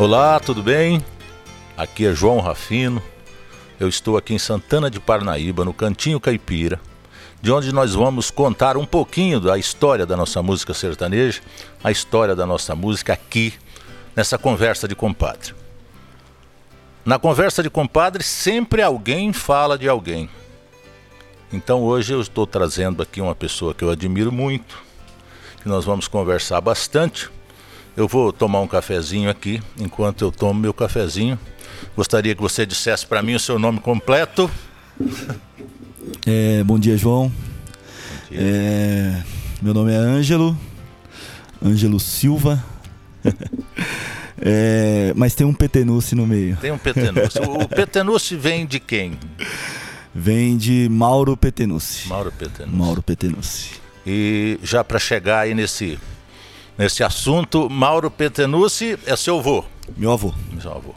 Olá, tudo bem? Aqui é João Rafino. Eu estou aqui em Santana de Parnaíba, no Cantinho Caipira, de onde nós vamos contar um pouquinho da história da nossa música sertaneja, a história da nossa música aqui, nessa conversa de compadre. Na conversa de compadre, sempre alguém fala de alguém. Então hoje eu estou trazendo aqui uma pessoa que eu admiro muito, que nós vamos conversar bastante eu vou tomar um cafezinho aqui. Enquanto eu tomo meu cafezinho, gostaria que você dissesse para mim o seu nome completo. É, bom dia, João. Bom dia. É, meu nome é Ângelo, Ângelo Silva. é, mas tem um Petenuce no meio. Tem um Petenuce. o Petenuce vem de quem? Vem de Mauro Petenuce. Mauro Petenuce. Mauro Petenuce. E já para chegar aí nesse nesse assunto. Mauro Petenucci é seu avô? Meu avô. Meu avô.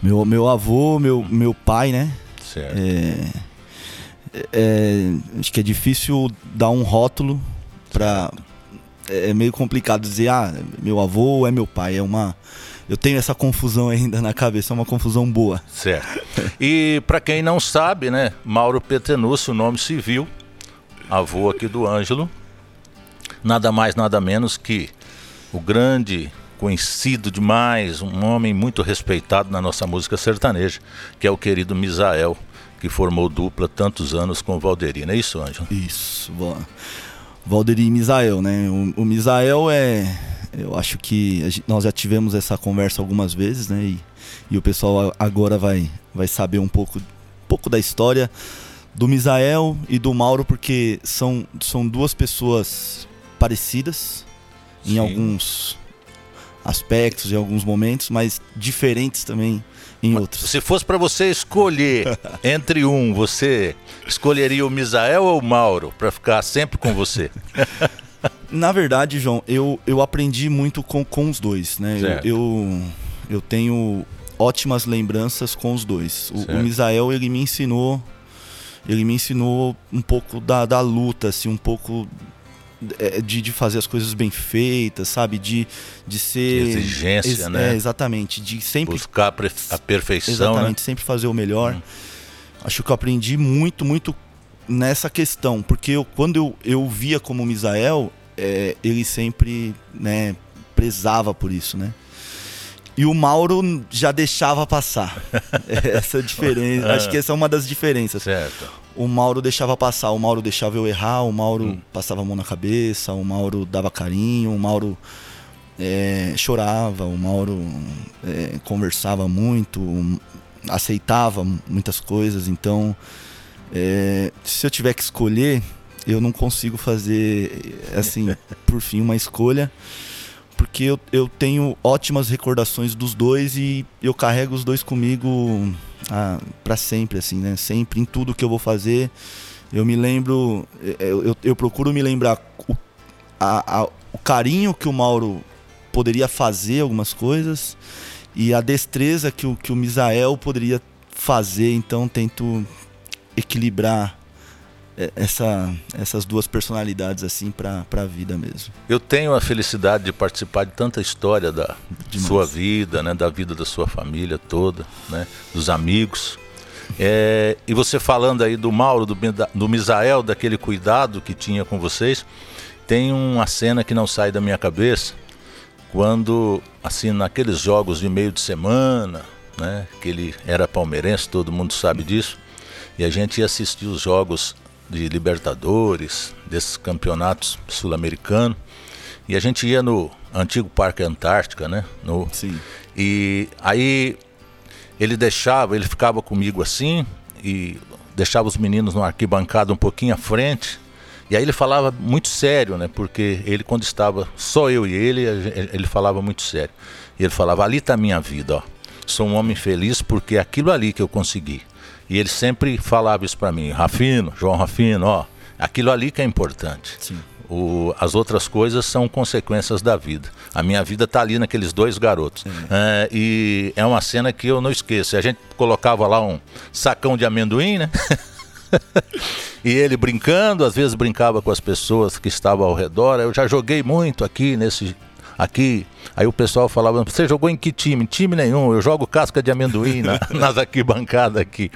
Meu, meu avô, meu, meu pai, né? Certo. É, é, acho que é difícil dar um rótulo para é, é meio complicado dizer, ah, meu avô é meu pai. É uma. Eu tenho essa confusão ainda na cabeça, é uma confusão boa. Certo. E para quem não sabe, né, Mauro Petenucci, o nome civil, avô aqui do Ângelo, nada mais, nada menos que o grande, conhecido demais, um homem muito respeitado na nossa música sertaneja, que é o querido Misael, que formou dupla tantos anos com o Valderi, não é isso, Ângelo? Isso, bom. Valderi e Misael, né? O, o Misael é. Eu acho que gente, nós já tivemos essa conversa algumas vezes, né? E, e o pessoal agora vai, vai saber um pouco, um pouco da história do Misael e do Mauro, porque são, são duas pessoas parecidas Sim. em alguns aspectos, em alguns momentos, mas diferentes também em outros. Se fosse para você escolher entre um, você escolheria o Misael ou o Mauro para ficar sempre com você? Na verdade, João, eu, eu aprendi muito com, com os dois, né? Eu, eu, eu, tenho ótimas lembranças com os dois. O, o Misael, ele me ensinou ele me ensinou um pouco da, da luta, assim, um pouco de, de fazer as coisas bem feitas, sabe? De, de ser. De exigência, ex, né? É, exatamente. De sempre. Buscar a perfeição. Exatamente, né? sempre fazer o melhor. Hum. Acho que eu aprendi muito, muito nessa questão. Porque eu, quando eu, eu via como Misael, é, ele sempre né, prezava por isso, né? E o Mauro já deixava passar. essa diferença. Acho que essa é uma das diferenças. Certo o Mauro deixava passar, o Mauro deixava eu errar, o Mauro hum. passava a mão na cabeça, o Mauro dava carinho, o Mauro é, chorava, o Mauro é, conversava muito, aceitava muitas coisas. Então, é, se eu tiver que escolher, eu não consigo fazer, assim, por fim, uma escolha porque eu, eu tenho ótimas recordações dos dois e eu carrego os dois comigo para sempre, assim, né? Sempre em tudo que eu vou fazer. Eu me lembro, eu, eu, eu procuro me lembrar o, a, a, o carinho que o Mauro poderia fazer algumas coisas e a destreza que o, que o Misael poderia fazer. Então tento equilibrar essa, essas duas personalidades assim para a vida mesmo. Eu tenho a felicidade de participar de tanta história da Demais. sua vida, né, da vida da sua família toda, né, dos amigos. É, e você falando aí do Mauro, do, do Misael, daquele cuidado que tinha com vocês, tem uma cena que não sai da minha cabeça, quando, assim, naqueles jogos de meio de semana, né, que ele era palmeirense, todo mundo sabe disso, e a gente ia assistir os jogos de Libertadores, desses campeonatos sul-americanos. E a gente ia no antigo Parque Antártica, né? No, Sim. E aí ele deixava, ele ficava comigo assim e deixava os meninos no arquibancada um pouquinho à frente. E aí ele falava muito sério, né? Porque ele quando estava só eu e ele, ele falava muito sério. E ele falava: "Ali está a minha vida, ó. Sou um homem feliz porque é aquilo ali que eu consegui. E ele sempre falava isso para mim, Rafino, João Rafino, ó, aquilo ali que é importante. Sim. O, as outras coisas são consequências da vida. A minha vida está ali naqueles dois garotos. É, e é uma cena que eu não esqueço. A gente colocava lá um sacão de amendoim, né? e ele brincando, às vezes brincava com as pessoas que estavam ao redor. Eu já joguei muito aqui nesse aqui. Aí o pessoal falava, você jogou em que time? Time nenhum, eu jogo casca de amendoim na, nas arquibancadas aqui.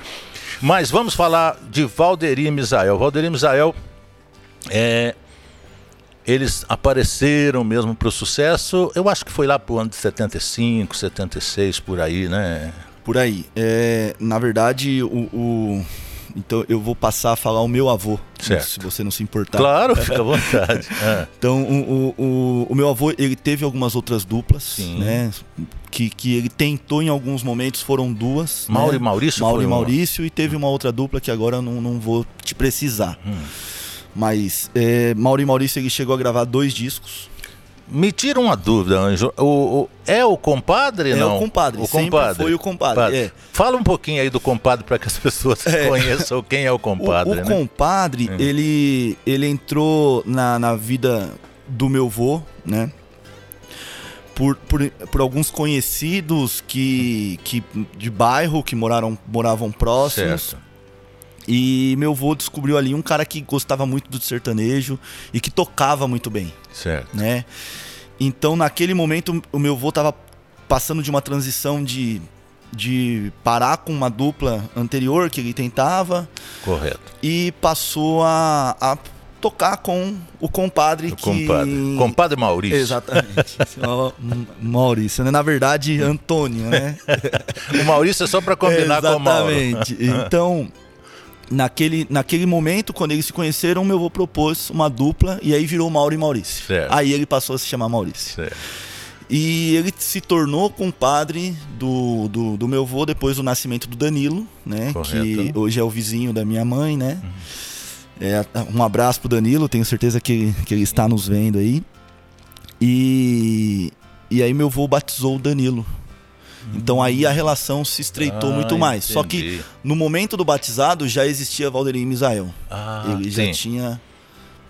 Mas vamos falar de Valderim Misael. Valderim Misael é, eles apareceram mesmo para o sucesso, eu acho que foi lá para o ano de 75, 76, por aí, né? Por aí. É, na verdade, o, o, Então eu vou passar a falar o meu avô, certo. se você não se importar. Claro, fica à vontade. é. Então o, o, o, meu avô ele teve algumas outras duplas, Sim. né? Que, que ele tentou em alguns momentos, foram duas. Mauro né? e Maurício Mauro e uma. Maurício, e teve uma outra dupla que agora eu não, não vou te precisar. Hum. Mas é, Mauro e Maurício ele chegou a gravar dois discos. Me tira uma dúvida, Anjo. O, o- é o compadre, É não? o compadre, O sempre compadre. foi o compadre, é. Fala um pouquinho aí do compadre para que as pessoas É. conheçam quem é o O- compadre, o, né? compadre, Hum. ele, ele entrou na, na vida do meu vô, né? Por, por, por alguns conhecidos que, que de bairro que moraram, moravam próximos. Certo. E meu vô descobriu ali um cara que gostava muito do sertanejo e que tocava muito bem, Certo. né? Então, naquele momento, o meu vô tava passando de uma transição de, de parar com uma dupla anterior que ele tentava Correto. e passou a, a tocar com o compadre O que... compadre. Compadre Maurício. Exatamente. M- Maurício, né? Na verdade, Antônio, né? O Maurício é só para combinar com o Mauro. Exatamente. Então, naquele, naquele momento, quando eles se conheceram, meu avô propôs uma dupla e aí virou Mauro e Maurício. Certo. Aí ele passou a se chamar Maurício. Certo. E ele se tornou compadre do, do, do meu avô depois do nascimento do Danilo, né? Correto. Uhum. Que hoje é o vizinho da minha mãe, né? É, um abraço pro Danilo, tenho certeza que, que ele está nos vendo aí. E, e aí meu avô batizou o Danilo. Então aí a relação se estreitou Ah, muito mais. Só entendi. que no momento do batizado já existia Valderim Misael. Ah, Ele já sim. tinha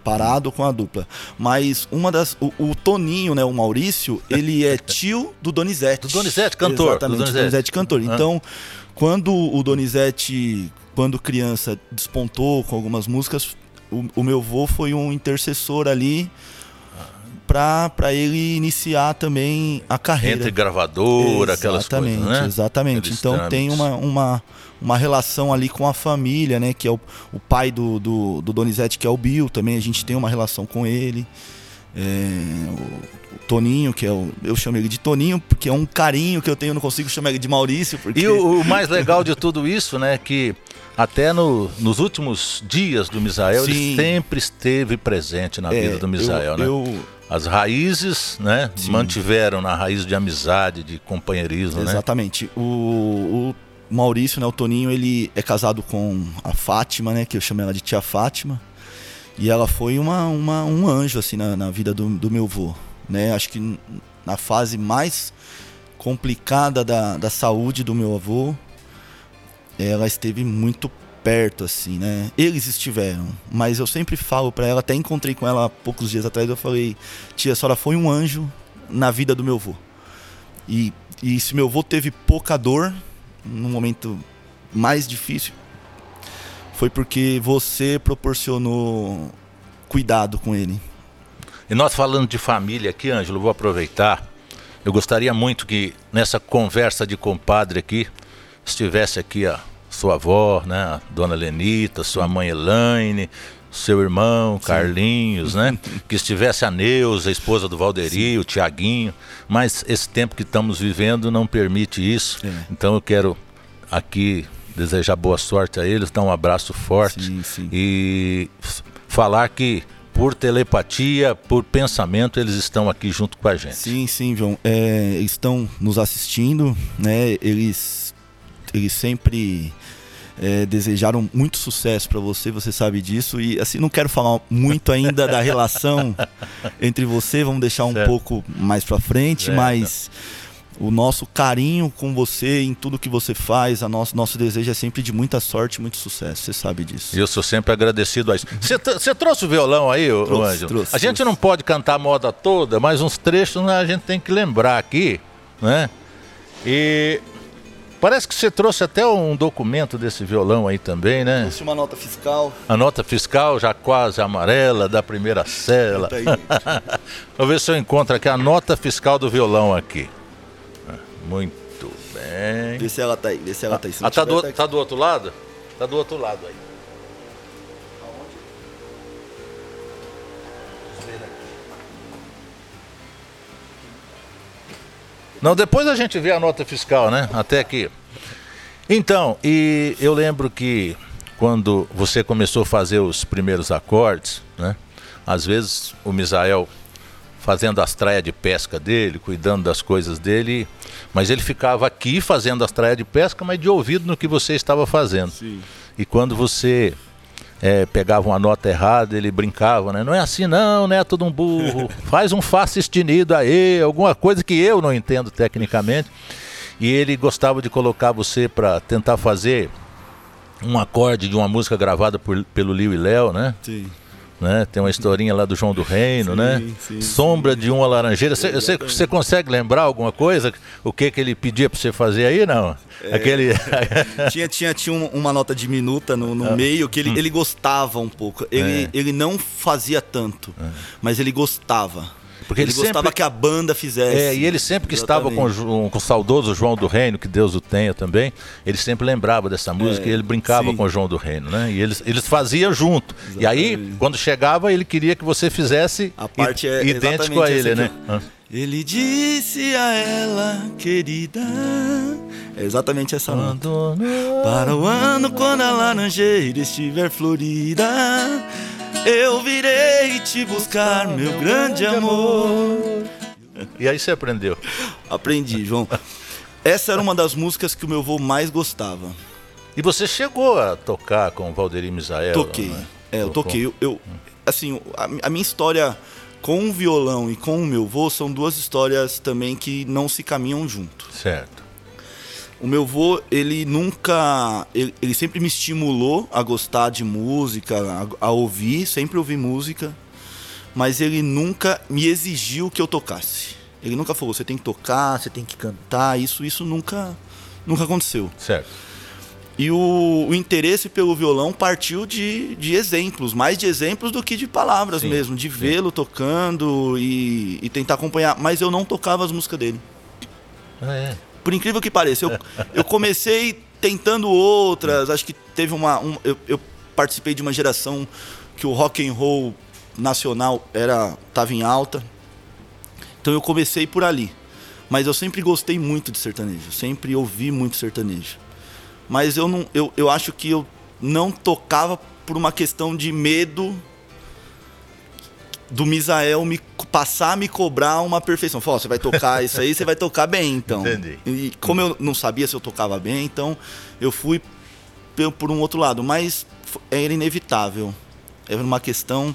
parado com a dupla. Mas uma das. O, o Toninho, né? O Maurício, ele é tio do Donizete. Do Donizete, cantor, Exatamente, do do Donizete. Donizete, cantor. Ah. Então, quando o Donizete, quando criança, despontou com algumas músicas, o, o meu avô foi um intercessor ali pra ele iniciar também a carreira. Entre gravadora, aquelas coisas, né? Exatamente. Aqueles então tem uma, uma, uma relação ali com a família, né? Que é o, o pai do, do, do Donizete, que é o Bill, também a gente tem uma relação com ele. É, o, o Toninho, que é o. Eu chamo ele de Toninho, porque é um carinho que eu tenho, eu não consigo chamar ele de Maurício, porque. E o, o mais legal de tudo isso, né, que até no- nos últimos dias do Misael, ele Sim. sempre esteve presente na é, vida do Misael, eu, né? eu- As raízes, né, Sim. mantiveram na raiz de amizade, de companheirismo, né? Exatamente. O, o Maurício, né, o Toninho, ele é casado com a Fátima, né, que eu chamo ela de tia Fátima. E ela foi uma, uma- um anjo, assim, na, na vida do, do meu vô. Né? Acho que na fase mais complicada da, da saúde do meu avô, ela esteve muito perto, assim, né? Eles estiveram, mas eu sempre falo pra ela, até encontrei com ela há poucos dias atrás, eu falei, tia, a senhora foi um anjo na vida do meu avô. E, e se meu avô teve pouca dor no momento mais difícil, foi porque você proporcionou cuidado com ele. E nós falando de família aqui, Ângelo, vou aproveitar. Eu gostaria muito que nessa conversa de compadre aqui estivesse aqui a sua avó, né, a dona Lenita, sua mãe Elaine, seu irmão Carlinhos, né, que estivesse a Neuza, a esposa do Valderi, o Tiaguinho, mas esse tempo que estamos vivendo não permite isso. É. Então eu quero aqui desejar boa sorte a eles, dar um abraço forte Sim, sim. e falar que por telepatia, por pensamento, eles estão aqui junto com a gente. Sim, sim, João. É, estão nos assistindo, né? Eles, eles sempre é, desejaram muito sucesso para você, você sabe disso. E assim, não quero falar muito ainda da relação entre você, vamos deixar um Certo. pouco mais para frente, Certo. mas o nosso carinho com você em tudo que você faz, a nosso, nosso desejo é sempre de muita sorte muito sucesso, você sabe disso. Eu sou sempre agradecido a isso. Você trouxe o violão aí, Trouxe, Ângelo? trouxe, a gente trouxe. não pode cantar a moda toda, mas uns trechos né, a gente tem que lembrar aqui, né? E Parece que você trouxe até um documento desse violão aí também, né? Trouxe uma nota fiscal. A nota fiscal já quase amarela da primeira cela. Tá Vou ver se eu encontro aqui a nota fiscal do violão aqui. Muito bem. Vê se ela tá aí, vê se ela tá aí. Se Ah, tá do, tá tá do outro lado? Tá do outro lado aí. Não, depois a gente vê a nota fiscal, né? Até aqui. Então, e eu lembro que quando você começou a fazer os primeiros acordes, né? Às vezes o Misael fazendo as traias de pesca dele, cuidando das coisas dele, mas ele ficava aqui fazendo as traias de pesca, mas de ouvido no que você estava fazendo. Sim. E quando você eh, pegava uma nota errada, ele brincava, né? Não é assim não, neto de um burro. Faz um fá sustenido aí, alguma coisa que eu não entendo tecnicamente. E ele gostava de colocar você para tentar fazer um acorde de uma música gravada por, pelo Liu e Léo, né? Sim. Né? Tem uma historinha lá do João do Reino, Sim, né? sim, Sombra de uma laranjeira. Você- consegue lembrar alguma coisa? O que que ele pedia para você fazer aí, não? É. Aquele tinha, tinha, tinha um- uma nota diminuta no, no meio que ele, Hum. ele gostava um pouco. Ele, É. ele não fazia tanto, mas ele gostava. Porque ele, ele gostava sempre- que a banda fizesse. É, e ele sempre que estava com, Exatamente. Com o saudoso João do Reino, que Deus o tenha também, ele sempre lembrava dessa música É, e ele brincava sim. com o João do Reino, né? E eles, eles faziam junto. E aí, Exatamente. quando chegava, ele queria que você fizesse A parte é idêntico a exatamente ele, né? Ah. Ele disse a ela, querida. É exatamente essa nota. Para o ano quando a laranjeira estiver florida, eu virei te buscar, meu grande amor. E aí você aprendeu. Aprendi, João. Essa era uma das músicas que o meu avô mais gostava. E você chegou a tocar com o Valderi Misael? Toquei. né? É, eu toquei. Eu, eu- assim, a, a minha história com o violão e com o meu avô são duas histórias também que não se caminham junto. Certo. O meu avô, ele nunca. Ele, ele sempre me estimulou a gostar de música, a, a ouvir, sempre ouvi música, mas ele nunca me exigiu que eu tocasse. Ele nunca falou, você tem que tocar, você tem que cantar, isso, isso nunca, nunca aconteceu. Certo. E o, o interesse pelo violão partiu de, de exemplos, mais de exemplos do que de palavras Sim, mesmo, de vê-lo tocando e, e tentar acompanhar. Mas eu não tocava as músicas dele. Ah, é. Por incrível que pareça, eu, eu comecei tentando outras. Acho que teve uma. um- eu, eu participei de uma geração que o rock and roll nacional era tava em alta. Então eu comecei por ali. Mas eu sempre gostei muito de sertanejo, sempre ouvi muito sertanejo. Mas eu não, eu, eu acho que eu não tocava por uma questão de medo do Misael me passar a me cobrar uma perfeição. Falou, "Ó, você vai tocar isso aí, você vai tocar bem, então. Entendi. E como eu não sabia se eu tocava bem, então eu fui por um outro lado, mas era inevitável. Era uma questão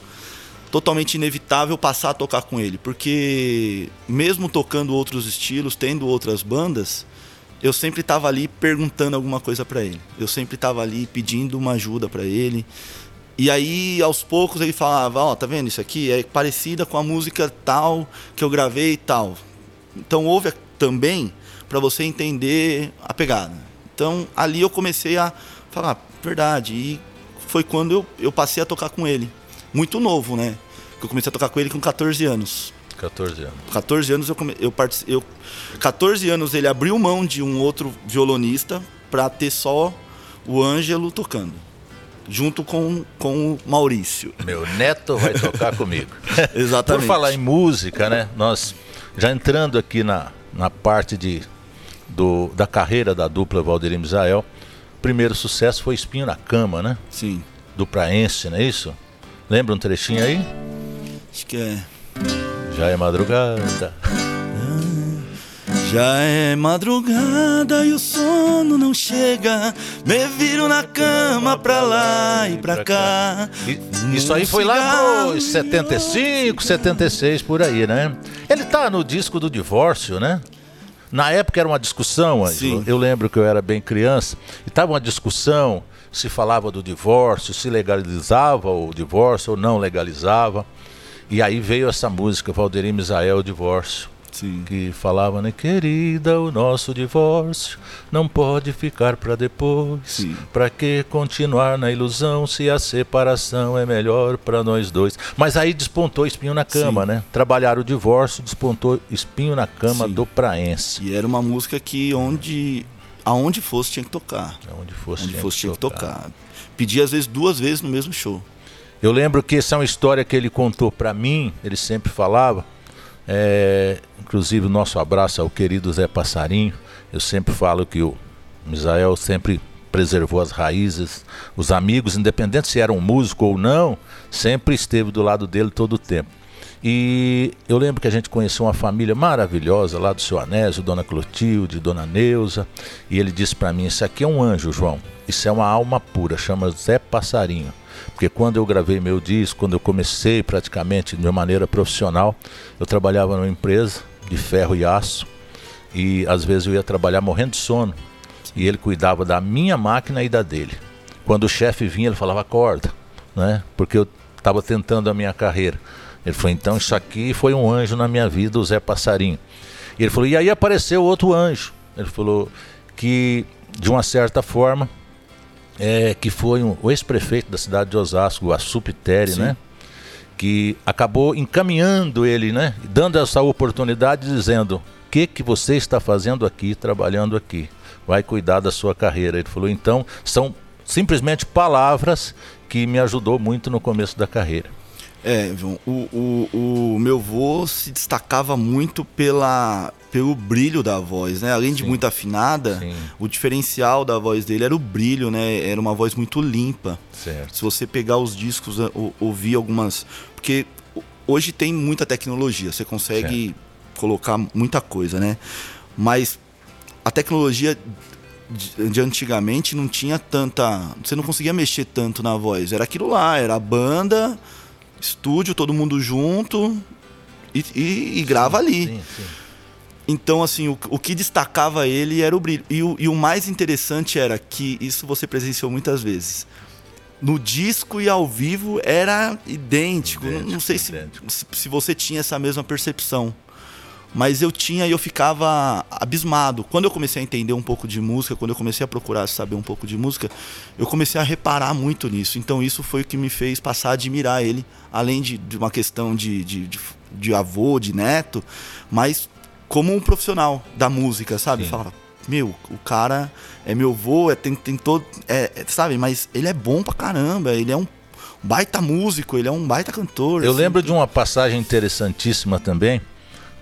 totalmente inevitável passar a tocar com ele, porque mesmo tocando outros estilos, tendo outras bandas, eu sempre estava ali perguntando alguma coisa para ele. Eu sempre estava ali pedindo uma ajuda para ele. E aí, aos poucos, ele falava, ó, tá vendo isso aqui? É parecida com a música tal que eu gravei e tal. Então ouve também para você entender a pegada. Então ali eu comecei a falar, verdade. E foi quando eu, eu passei a tocar com ele. Muito novo, né? Eu comecei a tocar com ele com 14 anos. 14 anos. 14 anos eu, come... eu, partici- eu 14 anos ele abriu mão de um outro violonista para ter só o Ângelo tocando. Junto com, com o Maurício. Meu neto vai tocar comigo. Exatamente. Por falar em música, né? Nós já entrando aqui na, na parte de, do, da carreira da dupla Valdeir Misael, o primeiro sucesso foi Espinho na Cama, né? Sim. Do Praense, não é isso? Lembra um trechinho aí? Acho que é. Já é madrugada. Já é madrugada e o sono não chega. Me viro na cama pra lá e pra cá. Isso aí foi lá pro 75, 76 por aí, né? Ele tá no disco do divórcio, né? Na época era uma discussão. Sim. eu lembro que eu era bem criança, e tava uma discussão se falava do divórcio, se legalizava o divórcio ou não legalizava. E aí veio essa música, Valdeir Misael, o divórcio. Sim. que falava, né, querida, o nosso divórcio não pode ficar para depois. Para que continuar na ilusão se a separação é melhor para nós dois? Mas aí despontou espinho na cama, Sim. né? Trabalhar o divórcio, despontou espinho na cama Sim. do praense. E era uma música que onde aonde fosse tinha que tocar. Onde fosse, Onde tinha fosse que tinha que tocar. tocar. Pedia às vezes duas vezes no mesmo show. Eu lembro que essa é uma história que ele contou para mim, ele sempre falava. É, inclusive, o nosso abraço ao querido Zé Passarinho. Eu sempre falo que o Misael sempre preservou as raízes, os amigos, independente se eram músico ou não, sempre esteve do lado dele todo o tempo. E eu lembro que a gente conheceu uma família maravilhosa lá do seu Anésio, Dona Clotilde, Dona Neuza, e ele disse para mim: Isso aqui é um anjo, João. Isso é uma alma pura, chama Zé Passarinho. Porque quando eu gravei meu disco, quando eu comecei praticamente de uma maneira profissional, eu trabalhava numa empresa de ferro e aço, e às vezes eu ia trabalhar morrendo de sono, e ele cuidava da minha máquina e da dele. Quando o chefe vinha, ele falava: Acorda, né? Porque eu estava tentando a minha carreira. Ele falou: então isso aqui foi um anjo na minha vida, o Zé Passarinho. E ele falou: e aí apareceu outro anjo. Ele falou que, de uma certa forma, é, que foi um, o ex-prefeito da cidade de Osasco, o Assupiteri, Sim. né? Que acabou encaminhando ele, né? Dando essa oportunidade, dizendo: o que, que você está fazendo aqui, trabalhando aqui? Vai cuidar da sua carreira. Ele falou: então, são simplesmente palavras que me ajudou muito no começo da carreira. É, o, o, o meu vô se destacava muito pela, pelo brilho da voz, né? Além de Sim. muito afinada, Sim. o diferencial da voz dele era o brilho, né? Era uma voz muito limpa. Certo. Se você pegar os discos, ou- ouvir algumas. Porque ho- hoje tem muita tecnologia, você consegue colocar muita coisa, né? Mas a tecnologia de antigamente não tinha tanta. Você não conseguia mexer tanto na voz. Era aquilo lá, era a banda, estúdio, todo mundo junto e, e- e grava ali. Sim, sim. Então, assim, o, o que destacava ele era o brilho. E o, e o mais interessante era que isso você presenciou muitas vezes. No disco e ao vivo era idêntico. Não- não Idêntico, sei se, idêntico. se, se você tinha essa mesma percepção. Mas eu tinha e eu ficava abismado. Quando eu comecei a entender um pouco de música, quando eu comecei a procurar saber um pouco de música, eu comecei a reparar muito nisso. Então isso foi o que me fez passar a admirar ele, além de, de uma questão de, de, de, avô, de neto, mas como um profissional da música, sabe? Sim. Falava, meu, o cara é meu avô, é, tem, tem todo. É, é, sabe, mas ele é bom pra caramba, ele é um baita músico, ele é um baita cantor. Eu assim. lembro de uma passagem interessantíssima também.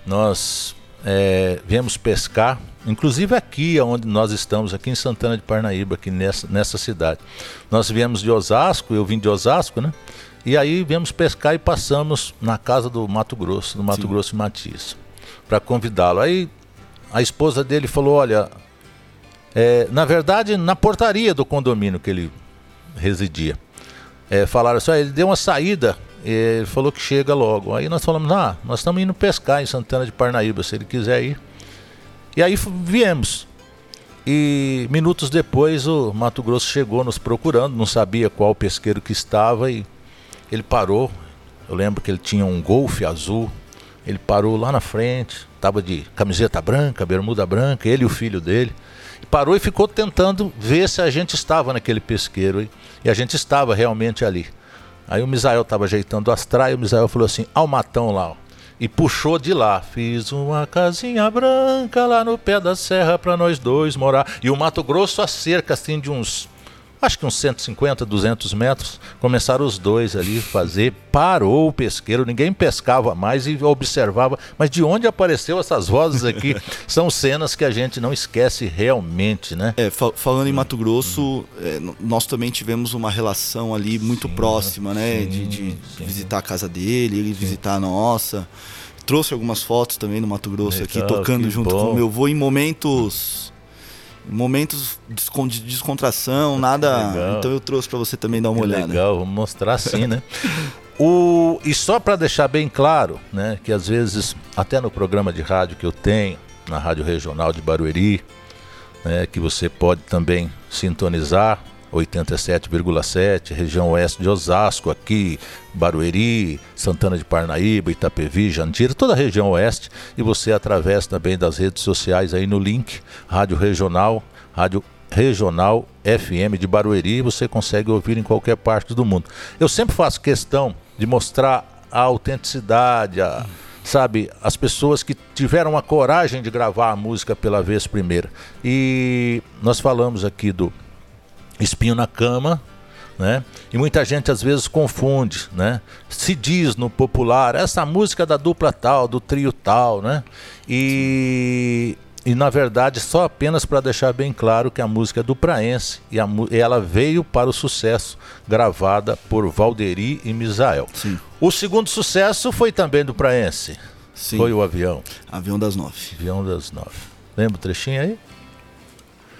Nós é, viemos pescar, inclusive aqui onde nós estamos, aqui em Santana de Parnaíba, aqui nessa, nessa cidade. Nós viemos de Osasco, eu vim de Osasco, né? E aí viemos pescar e passamos na casa do Mato Grosso, do Mato Sim. Grosso e Matias, para convidá-lo. Aí a esposa dele falou: Olha, é, na verdade, na portaria do condomínio que ele residia é, falaram assim, "Ah, ele deu uma saída, ele falou que chega logo. Aí nós falamos, ah, nós estamos indo pescar em Santana de Parnaíba, se ele quiser ir. E aí viemos. E minutos depois o Mato Grosso chegou nos procurando, não sabia qual pesqueiro que estava e ele parou. Eu lembro que ele tinha um golfe azul. Ele parou lá na frente, estava de camiseta branca, bermuda branca, ele e o filho dele. Parou e ficou tentando ver se a gente estava naquele pesqueiro. E a gente estava realmente ali. Aí o Misael estava ajeitando as traias, o Misael falou assim, ao matão lá, ó. E puxou de lá. Fiz uma casinha branca lá no pé da serra para nós dois morar. E o Mato Grosso a cerca assim de uns, acho que uns 150, 200 metros. Começaram os dois ali a fazer. Parou o pesqueiro, ninguém pescava mais e observava. Mas de onde apareceu essas vozes aqui? São cenas que a gente não esquece realmente, né? É, fa- falando em Mato Grosso, é, nós também tivemos uma relação ali muito Sim, próxima, né? sim, de de visitar a casa dele, ele visitar a nossa. Trouxe algumas fotos também no Mato Grosso aqui, Legal, tocando que junto bom. com o meu avô em momentos. Momentos de descontração, nada. legal. Então eu trouxe pra você também dar uma Que olhada. Legal, vamos mostrar assim, né? O, e só para deixar bem claro, né, que às vezes, até no programa de rádio que eu tenho, na Rádio Regional de Barueri, né, que você pode também sintonizar, 87,7, região oeste de Osasco, aqui, Barueri, Santana de Parnaíba, Itapevi, Jandira, toda a região oeste. E você através também das redes sociais aí no link Rádio Regional, Rádio Regional FM de Barueri, você consegue ouvir em qualquer parte do mundo. Eu sempre faço questão de mostrar a autenticidade, a, sabe, as pessoas que tiveram a coragem de gravar a música pela vez primeira. E nós falamos aqui do Espinho na Cama, né? E muita gente às vezes confunde, né? Se diz no popular essa música é da dupla tal, do trio tal, né? E e na verdade só apenas para deixar bem claro que a música é do Praense e, a, e ela veio para o sucesso gravada por Valderi e Misael. Sim. O segundo sucesso foi também do Praense. Sim. Foi o avião. Avião das nove. Avião das nove. Lembra o trechinho aí?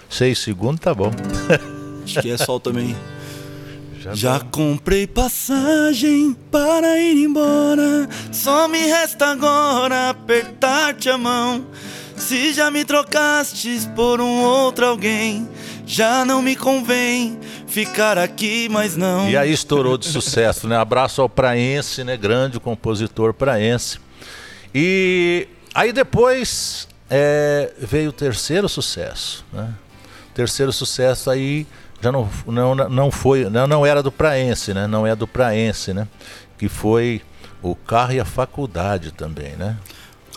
Seis segundos, tá bom. Acho que é sol também. Já, Já comprei passagem para ir embora. Só me resta agora apertar-te a mão. Se já me trocastes por um outro alguém, já não me convém ficar aqui, mas não. E aí estourou de sucesso, né? Abraço ao Praense, né? Grande compositor praense. E aí depois é, veio o terceiro sucesso, né? Terceiro sucesso aí já não, não, não foi, não, não era do Praense, né? Não é do Praense, né? Que foi o carro e a faculdade também, né?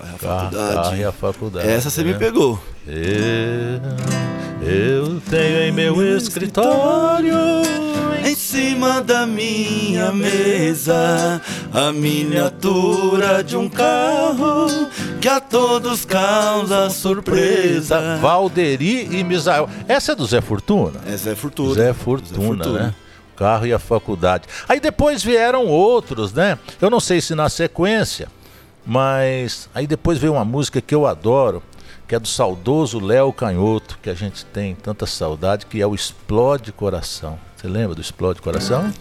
A faculdade. Carro e a faculdade. Essa você né? me pegou. Eu, eu tenho em meu escritório, em cima da minha mesa, a miniatura de um carro que a todos causa surpresa. Valderi e Misael. Essa é do Zé Fortuna? É Zé Fortuna. Zé Fortuna, Zé Fortuna. né? carro e a faculdade. Aí depois vieram outros, né? Eu não sei se na sequência, mas aí depois veio uma música que eu adoro, que é do saudoso Léo Canhoto, que a gente tem tanta saudade, que é o Explode Coração. Você lembra do Explode Coração?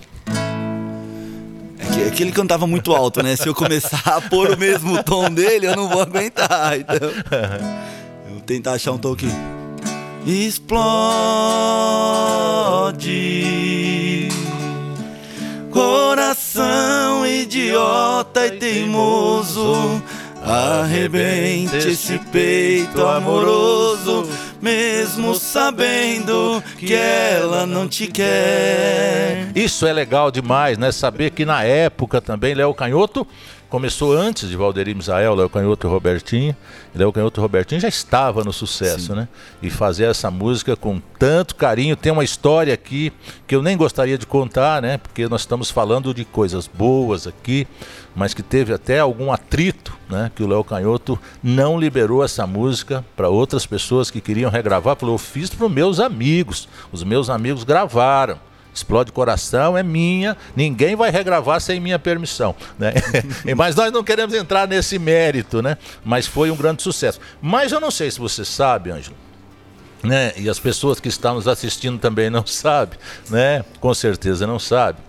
É que, é que ele cantava muito alto, né? Se eu começar a pôr o mesmo tom dele, eu não vou aguentar. Então, eu vou tentar achar um tom aqui. Explode coração idiota e teimoso. Arrebente esse peito amoroso, mesmo sabendo que ela não te quer. Isso é legal demais, né? Saber que na época também Léo Canhoto começou antes de Valderi Misael, Léo Canhoto e Robertinho. Léo Canhoto e Robertinho já estava no sucesso, Sim. né? E fazer essa música com tanto carinho. Tem uma história aqui que eu nem gostaria de contar, né? Porque nós estamos falando de coisas boas aqui, mas que teve até algum atrito, né? Que o Léo Canhoto não liberou essa música para outras pessoas que queriam regravar. Falou, eu fiz para os meus amigos. Os meus amigos gravaram. Explode Coração é minha, ninguém vai regravar sem minha permissão. Né? Mas nós não queremos entrar nesse mérito, né? Mas foi um grande sucesso. Mas eu não sei se você sabe, Ângelo, né? E as pessoas que estão nos assistindo também não sabem, né? Com certeza não sabem.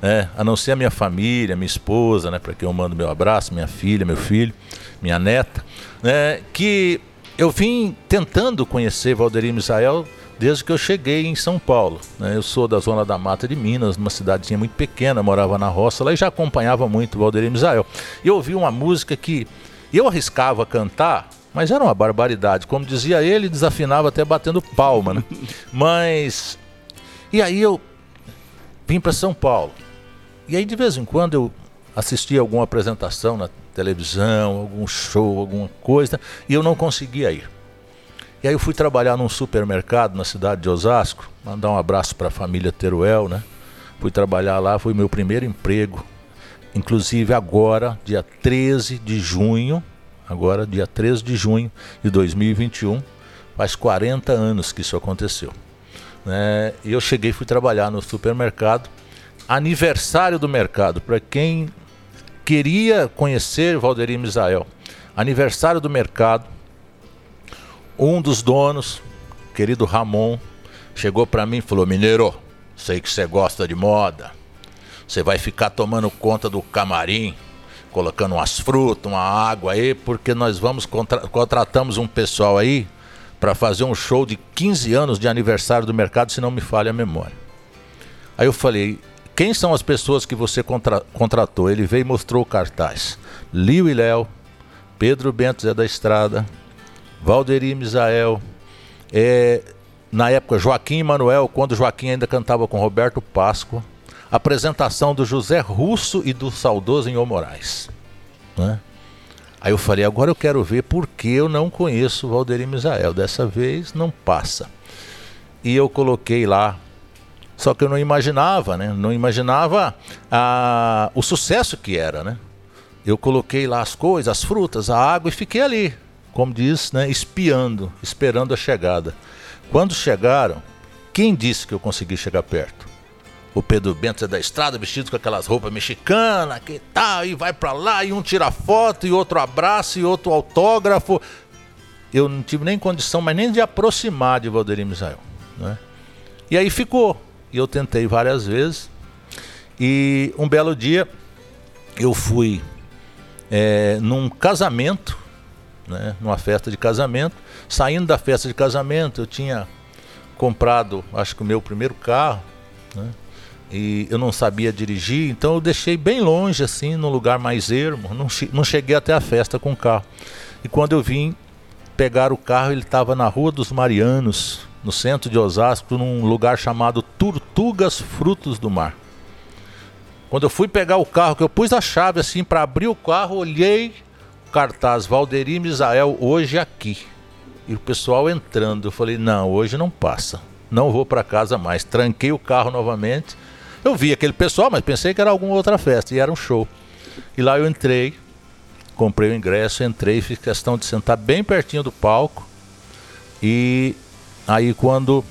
Né? A não ser a minha família, minha esposa, né? Para quem eu mando meu abraço, minha filha, meu filho, minha neta, né? Que eu vim tentando conhecer Valdeir Misael desde que eu cheguei em São Paulo. Né? Eu sou da zona da Mata de Minas, numa cidadezinha muito pequena, morava na roça lá e já acompanhava muito o Valdeir Misael. E eu ouvi uma música que eu arriscava cantar, mas era uma barbaridade. Como dizia ele, desafinava até batendo palma. Né? Mas. E aí eu vim para São Paulo. E aí de vez em quando eu assistia alguma apresentação na televisão, algum show, alguma coisa, e eu não conseguia ir. E aí eu fui trabalhar num supermercado na cidade de Osasco, mandar um abraço para a família Teruel, né? Fui trabalhar lá, foi meu primeiro emprego. Inclusive agora, dia 13 de junho, agora dia 13 de junho de 2021, faz 40 anos que isso aconteceu. Né? E eu cheguei, fui trabalhar no supermercado, aniversário do mercado, para quem queria conhecer Valdeir Misael. Aniversário do mercado, um dos donos, querido Ramon, chegou para mim e falou: Mineiro, sei que você gosta de moda. Você vai ficar tomando conta do camarim, colocando umas frutas, uma água aí, porque nós vamos contra contratamos um pessoal aí para fazer um show de 15 anos de aniversário do mercado, se não me falha a memória. Aí eu falei, quem são as pessoas que você contra contratou? Ele veio e mostrou o cartaz. Liu e Léo, Pedro Bento Zé da Estrada, Valderi Misael, é, na época Joaquim Manuel, quando Joaquim ainda cantava com Roberto Páscoa, apresentação do José Russo e do saudoso Inho Moraes. Né? Aí eu falei, agora eu quero ver por que eu não conheço Valderi Misael. Dessa vez não passa. E eu coloquei lá só que eu não imaginava, né? Não imaginava a, o sucesso que era, né? Eu coloquei lá as coisas, as frutas, a água e fiquei ali, como diz, né? Espiando, esperando a chegada. Quando chegaram, quem disse que eu consegui chegar perto? O Pedro Bento é da estrada, vestido com aquelas roupas mexicanas, que tal, e vai para lá, e um tira foto, e outro abraço, e outro autógrafo. Eu não tive nem condição, mas nem de aproximar de Valdeir Misael. Né? E aí ficou. E eu tentei várias vezes. E um belo dia eu fui é, num casamento, né, numa festa de casamento. Saindo da festa de casamento, eu tinha comprado, acho que o meu primeiro carro, né, e eu não sabia dirigir, então eu deixei bem longe, assim, num lugar mais ermo. Não, não cheguei até a festa com o carro. E quando eu vim pegar o carro, ele estava na Rua dos Marianos, no centro de Osasco, num lugar chamado Tortugas Frutos do Mar. Quando eu fui pegar o carro, que eu pus a chave assim para abrir o carro, olhei cartaz Valderi Misael hoje aqui. E o pessoal entrando, eu falei: "Não, hoje não passa. Não vou para casa mais". Tranquei o carro novamente. Eu vi aquele pessoal, mas pensei que era alguma outra festa e era um show. E lá eu entrei, comprei o ingresso, entrei, fiz questão de sentar bem pertinho do palco. E Aí quando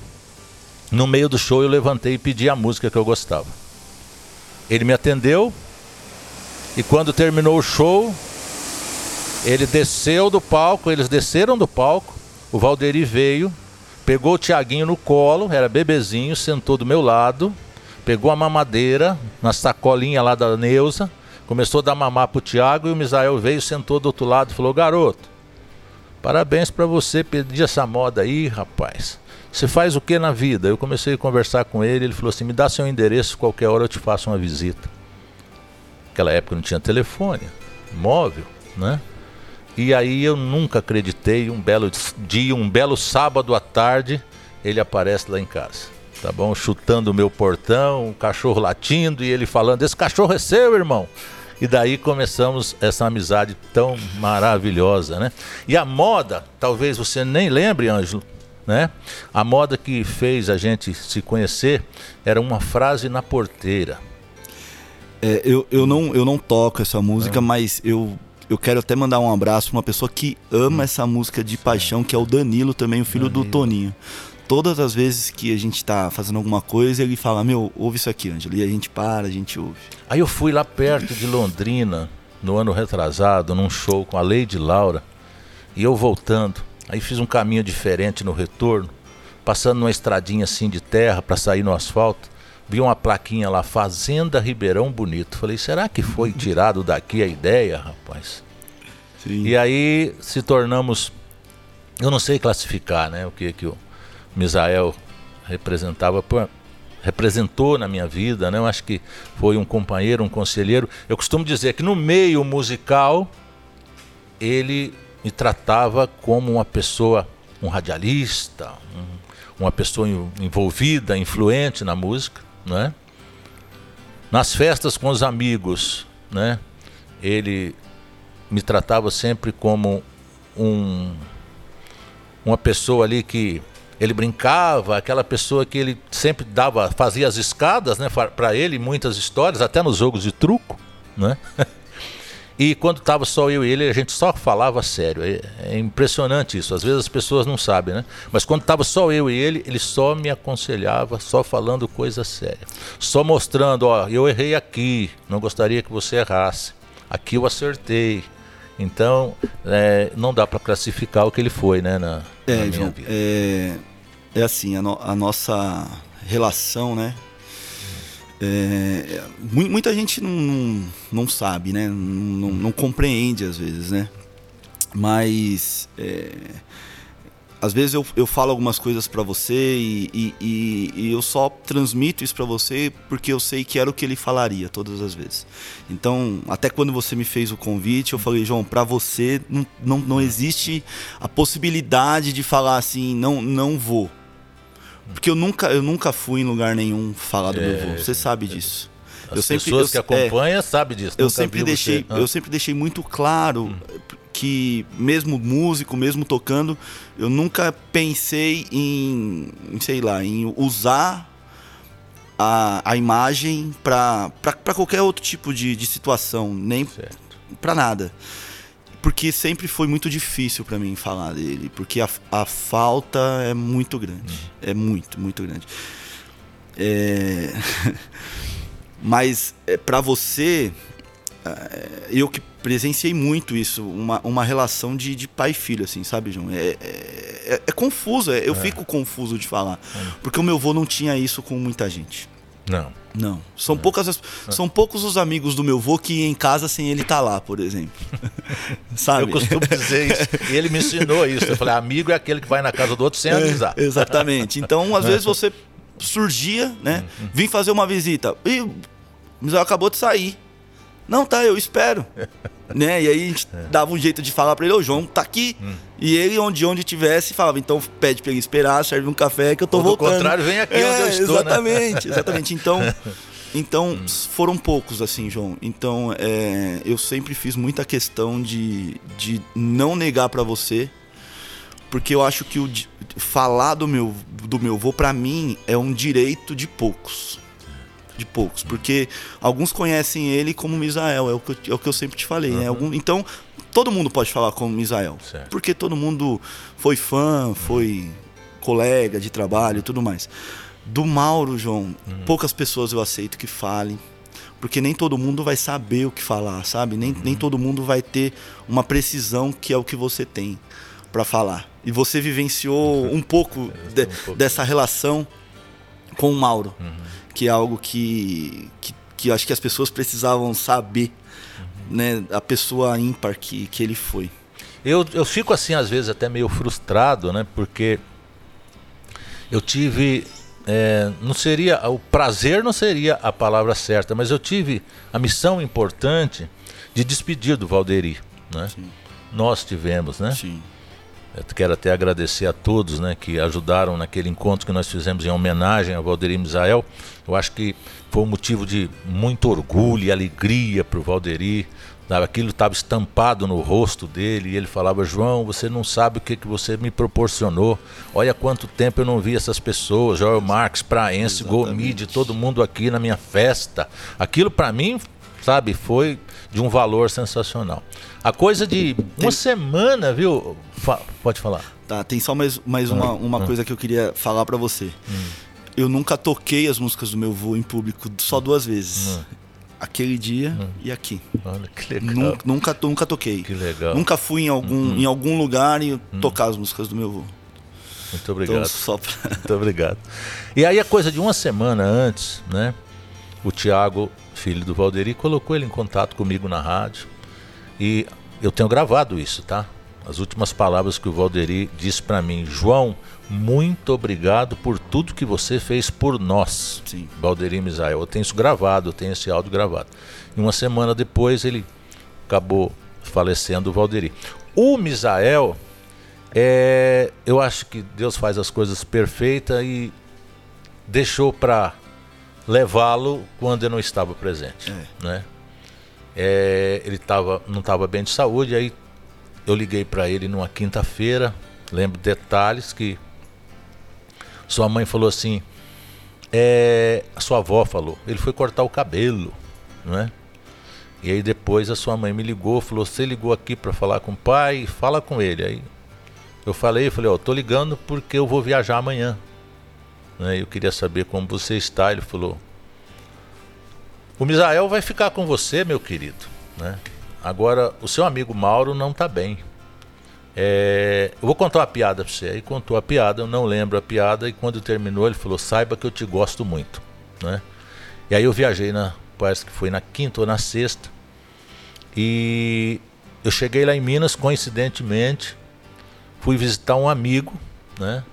no meio do show eu levantei e pedi a música que eu gostava. Ele me atendeu e quando terminou o show, ele desceu do palco, eles desceram do palco, o Valderi veio, pegou o Tiaguinho no colo, era bebezinho, sentou do meu lado, pegou a mamadeira na sacolinha lá da Neuza, começou a dar mamar pro Tiago e o Misael veio, sentou do outro lado e falou: Garoto, Parabéns para você pedir essa moda aí, rapaz. Você faz o que na vida? Eu comecei a conversar com ele, ele falou assim: "Me dá seu endereço, qualquer hora eu te faço uma visita". Naquela época não tinha telefone, móvel, né? E aí eu nunca acreditei, um belo dia, um belo sábado à tarde, ele aparece lá em casa. Tá bom? Chutando o meu portão, um cachorro latindo e ele falando: "Esse cachorro é seu, irmão". E daí começamos essa amizade tão maravilhosa, né? E a moda, talvez você nem lembre, Ângelo, né? A moda que fez a gente se conhecer era uma frase na porteira. É, eu, eu, não, eu não toco essa música, mas eu, eu quero até mandar um abraço para uma pessoa que ama hum. essa música de paixão, que é o Danilo, também o filho Danilo. do Toninho todas as vezes que a gente tá fazendo alguma coisa, ele fala: Meu, ouve isso aqui, Ângelo. E a gente para, a gente ouve. Aí eu fui lá perto de Londrina, no ano retrasado, num show com a Lady Laura. E eu voltando. Aí fiz um caminho diferente no retorno, passando numa estradinha assim de terra para sair no asfalto. Vi uma plaquinha lá, Fazenda Ribeirão Bonito. Falei, será que foi tirado daqui a ideia, rapaz? Sim. E aí se tornamos. Eu não sei classificar, né? O que que o Misael representava representou na minha vida, né? Eu acho que foi um companheiro, um conselheiro. Eu costumo dizer que no meio musical ele me tratava como uma pessoa, um radialista, um, uma pessoa envolvida, influente na música, né? Nas festas com os amigos, né? Ele me tratava sempre como um uma pessoa ali que ele brincava, aquela pessoa que ele sempre dava, fazia as escadas, né, para ele, muitas histórias, até nos jogos de truco, né? E quando estava só eu e ele, a gente só falava sério. É, é, impressionante isso. Às vezes as pessoas não sabem, né? Mas quando estava só eu e ele, ele só me aconselhava, só falando coisa séria. Só mostrando, ó, eu errei aqui, não gostaria que você errasse. Aqui eu acertei. Então, é, não dá para classificar o que ele foi, né, na, é, na João, é, é, assim, a, no, a, nossa relação, né? É, muita gente não, não, sabe, né? Não, não, compreende às vezes, né? Mas é, às vezes eu, eu falo algumas coisas para você e, e, e, e, eu só transmito isso para você porque eu sei que era o que ele falaria todas as vezes. Então, até quando você me fez o convite, eu falei, João, para você não, não, não existe a possibilidade de falar assim, não, não vou. Porque eu nunca, eu nunca fui em lugar nenhum falar do é, meu avô. Você sabe disso. As eu sempre, pessoas eu, que acompanham é, sabem disso. Eu sempre deixei, você. eu sempre deixei muito claro hum. que mesmo músico, mesmo tocando, eu nunca pensei em, em sei lá, em usar a, a imagem para qualquer outro tipo de, de situação, nem para nada porque sempre foi muito difícil para mim falar dele, porque a, a falta é muito grande, uhum. é muito, muito grande. É... Mas é, para você, é, eu que presenciei muito isso, uma, uma relação de, de pai e filho, assim, sabe, João? É, é, é, é confuso, é, eu fico confuso de falar, porque o meu avô não tinha isso com muita gente. Não. Não. São, poucas, são poucos os amigos do meu avô que iam em casa sem ele estar tá lá, por exemplo. Sabe? Eu costumo dizer isso. E ele me ensinou isso. Eu falei, amigo é aquele que vai na casa do outro sem avisar. É, exatamente. Então, às vezes você surgia, né? Vim fazer uma visita. E o acabou de sair. Não, tá, eu espero. né? E aí a gente é. dava um jeito de falar para ele, ô João, tá aqui. Hum. E ele, onde onde tivesse, falava, então pede pra ele esperar, serve um café que eu tô Ou voltando. Do contrário, vem aqui é, onde eu estou. Né? Exatamente, né? exatamente. Então, então hum. foram poucos, assim, João. Então, é, eu sempre fiz muita questão de, de não negar para você, porque eu acho que o, falar do meu, do meu vô, para mim, é um direito de poucos de poucos, porque alguns conhecem ele como Misael, é o que eu, é o que eu sempre te falei, uhum. né? Algum, então, todo mundo pode falar como Misael, certo. porque todo mundo foi fã, foi colega de trabalho e tudo mais. Do Mauro, João, uhum. poucas pessoas eu aceito que falem, porque nem todo mundo vai saber o que falar, sabe? Nem, uhum. nem todo mundo vai ter uma precisão que é o que você tem para falar. E você vivenciou um pouco, de, um pouco dessa relação com o Mauro. Uhum que é algo que, que, que acho que as pessoas precisavam saber, uhum. né? A pessoa ímpar que, que ele foi. Eu, eu fico assim, às vezes, até meio frustrado, né? Porque eu tive. É, não seria. O prazer não seria a palavra certa, mas eu tive a missão importante de despedir do Valderi. Né? Sim. Nós tivemos, né? Sim. Eu quero até agradecer a todos né, que ajudaram naquele encontro que nós fizemos em homenagem ao Valderi Misael. Eu acho que foi um motivo de muito orgulho e alegria para o Valderi. Aquilo estava estampado no rosto dele e ele falava: João, você não sabe o que, que você me proporcionou. Olha quanto tempo eu não vi essas pessoas, Joel Marques, Praense, Gomide, todo mundo aqui na minha festa. Aquilo para mim, sabe, foi de um valor sensacional. A coisa de uma semana, viu? Fa pode falar. Tá, tem só mais, mais uma, uma ah. coisa que eu queria falar para você. Hum. Eu nunca toquei as músicas do meu voo em público só duas vezes. Hum. Aquele dia hum. e aqui. Olha que legal. Nunca, nunca, nunca toquei. Que legal. Nunca fui em algum, uhum. em algum lugar e hum. tocar as músicas do meu voo. Muito obrigado. Então, só pra... Muito obrigado. E aí a coisa de uma semana antes, né? O Tiago, filho do Valderi, colocou ele em contato comigo na rádio. E eu tenho gravado isso, tá? As últimas palavras que o Valderi disse para mim, João, muito obrigado por tudo que você fez por nós. Sim. Valderi Misael. Eu tenho isso gravado, eu tenho esse áudio gravado. E uma semana depois ele acabou falecendo, o Valderi. O Misael, é, eu acho que Deus faz as coisas perfeitas e deixou para levá-lo quando eu não estava presente, é. né? É, ele tava, não estava bem de saúde, aí eu liguei para ele numa quinta-feira, lembro detalhes que sua mãe falou assim, é, a sua avó falou, ele foi cortar o cabelo, né? E aí depois a sua mãe me ligou, falou, você ligou aqui para falar com o pai, fala com ele. Aí eu falei, eu falei, ó, oh, tô ligando porque eu vou viajar amanhã. Né? Eu queria saber como você está. Ele falou, o Misael vai ficar com você, meu querido. Né? Agora, o seu amigo Mauro não está bem. É, eu vou contar uma piada para você. Aí contou a piada, eu não lembro a piada, e quando terminou, ele falou: Saiba que eu te gosto muito. Né? E aí eu viajei na. Parece que foi na quinta ou na sexta. E eu cheguei lá em Minas, coincidentemente. fui visitar um amigo, né?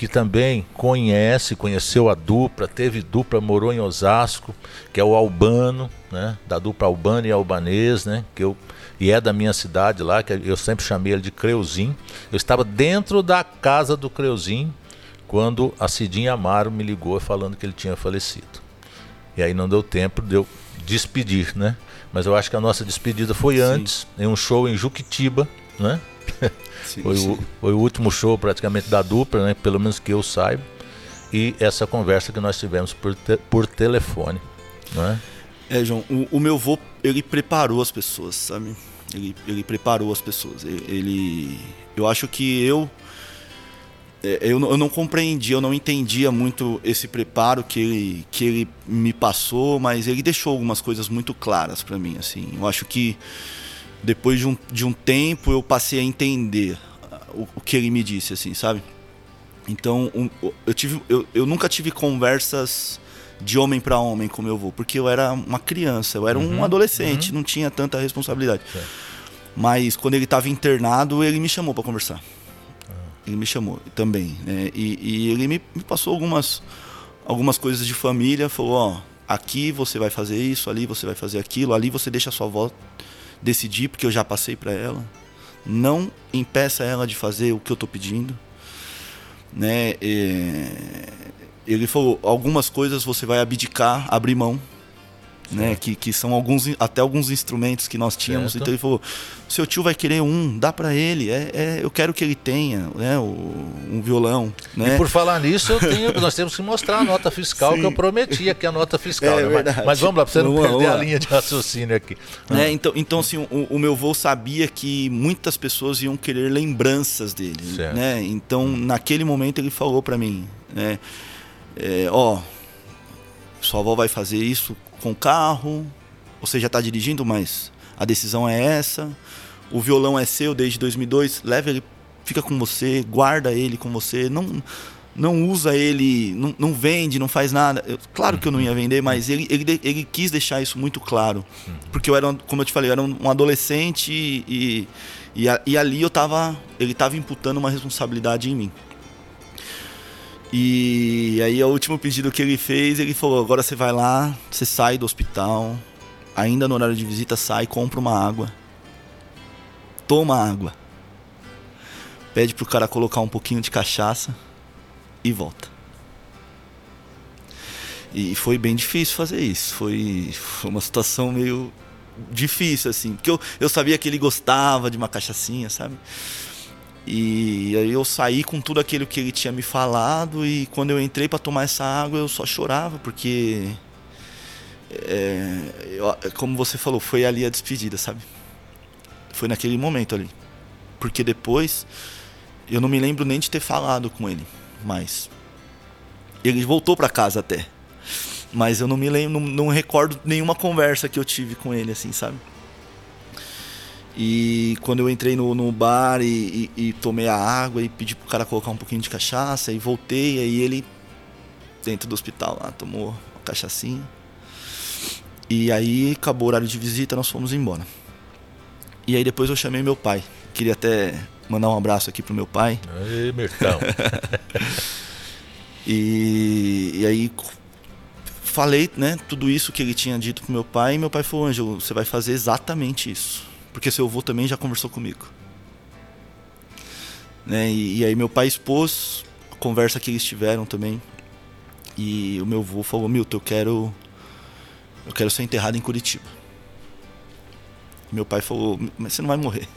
Que também conhece, conheceu a dupla, teve dupla, morou em Osasco, que é o Albano, né? Da dupla Albano e Albanês, né? Que eu, e é da minha cidade lá, que eu sempre chamei ele de Creuzinho. Eu estava dentro da casa do Creuzinho quando a Cidinha Amaro me ligou falando que ele tinha falecido. E aí não deu tempo de eu despedir, né? Mas eu acho que a nossa despedida foi sim. antes, em um show em Juquitiba, né? Sim, foi, sim. O, foi o último show praticamente da dupla, né? Pelo menos que eu saiba. E essa conversa que nós tivemos por, te, por telefone, né? É, João, o, o meu avô, ele preparou as pessoas, sabe? Ele, ele preparou as pessoas. Ele, ele eu acho que eu é, eu, eu não compreendia, eu não entendia muito esse preparo que ele, que ele me passou, mas ele deixou algumas coisas muito claras para mim. Assim, eu acho que depois de um, de um tempo eu passei a entender o, o que ele me disse, assim, sabe? Então um, eu tive, eu, eu nunca tive conversas de homem para homem com meu avô, porque eu era uma criança, eu era uhum, um adolescente, uhum. não tinha tanta responsabilidade. Mas quando ele estava internado, ele me chamou para conversar ele me chamou também. Né? E, e, ele me, me, passou algumas, algumas coisas de família, falou, ó, aqui você vai fazer isso, ali você vai fazer aquilo, ali você deixa a sua avó decidir, porque eu já passei para ela. Não impeça ela de fazer o que eu estou pedindo. Né? E, ele falou, algumas coisas você vai abdicar, abrir mão né? Que, que são alguns, até alguns instrumentos que nós tínhamos. Certo. Então ele falou: seu tio vai querer um, dá para ele. É, é, eu quero que ele tenha, né? O, um violão. Né? E por falar nisso, tenho, nós temos que mostrar a nota fiscal Sim. que eu prometia que é a nota fiscal. É, né? mas, mas, vamos lá, para você não perder a linha de raciocínio aqui. É, então, então assim, o, o, meu avô sabia que muitas pessoas iam querer lembranças dele. Certo. Né? Então, naquele momento, ele falou para mim: né? É, ó, sua avó vai fazer isso com o carro, você já está dirigindo, mas a decisão é essa. O violão é seu desde 2002, leva ele, fica com você, guarda ele com você, não não usa ele, não, não vende, não faz nada. Eu, claro que eu não ia vender, mas ele, ele, ele quis deixar isso muito claro. Porque eu era, como eu te falei, eu era um adolescente e, e, e ali eu tava, ele estava imputando uma responsabilidade em mim. E aí o último pedido que ele fez, ele falou: agora você vai lá, você sai do hospital, ainda no horário de visita, sai, compra uma água, toma água, pede pro cara colocar um pouquinho de cachaça e volta. E foi bem difícil fazer isso. Foi, foi uma situação meio difícil, assim. Porque eu, eu sabia que ele gostava de uma cachaçinha, sabe? E aí eu saí com tudo aquilo que ele tinha me falado e quando eu entrei para tomar essa água eu só chorava porque é, eu, como você falou, foi ali a despedida, sabe? Foi naquele momento ali. Porque depois eu não me lembro nem de ter falado com ele, mas ele voltou para casa até. Mas eu não me lembro, não, não recordo nenhuma conversa que eu tive com ele assim, sabe? E quando eu entrei no, no bar e, e, e, tomei a água e pedi pro cara colocar um pouquinho de cachaça e voltei, aí ele, dentro do hospital lá, tomou uma cachaçinha. E aí acabou o horário de visita, nós fomos embora. E aí depois eu chamei meu pai. Queria até mandar um abraço aqui pro meu pai. Mercão. e, e aí falei, né, tudo isso que ele tinha dito pro meu pai, e meu pai falou, Ângelo, você vai fazer exatamente isso porque seu avô também já conversou comigo. Né? E, e, aí meu pai expôs a conversa que eles tiveram também. E o meu avô falou, Milton, eu quero. Eu quero ser enterrado em Curitiba. Meu pai falou, mas você não vai morrer.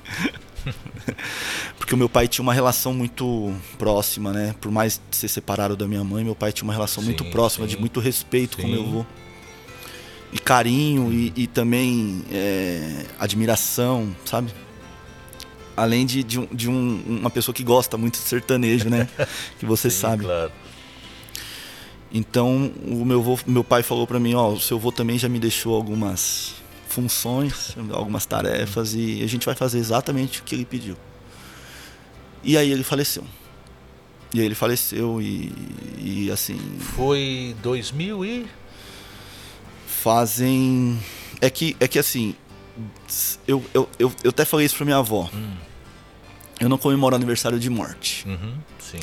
Porque o meu pai tinha uma relação muito próxima, né? Por mais ser separado da minha mãe, meu pai tinha uma relação sim, muito próxima, sim. de muito respeito sim. com meu avô e carinho e, e também é, admiração, sabe? Além de, de, um, de um, uma pessoa que gosta muito de sertanejo, né? que você Sim, sabe. Claro. Então, o meu, vô, meu pai falou para mim, ó, o seu avô também já me deixou algumas funções, algumas tarefas e a gente vai fazer exatamente o que ele pediu. E aí ele faleceu. E aí ele faleceu e, e assim... Foi 2000 e fazem. É que, é que assim. Eu, eu, eu, eu até falei isso pra minha avó. Hum. Eu não comemoro aniversário de morte. Uhum, sim.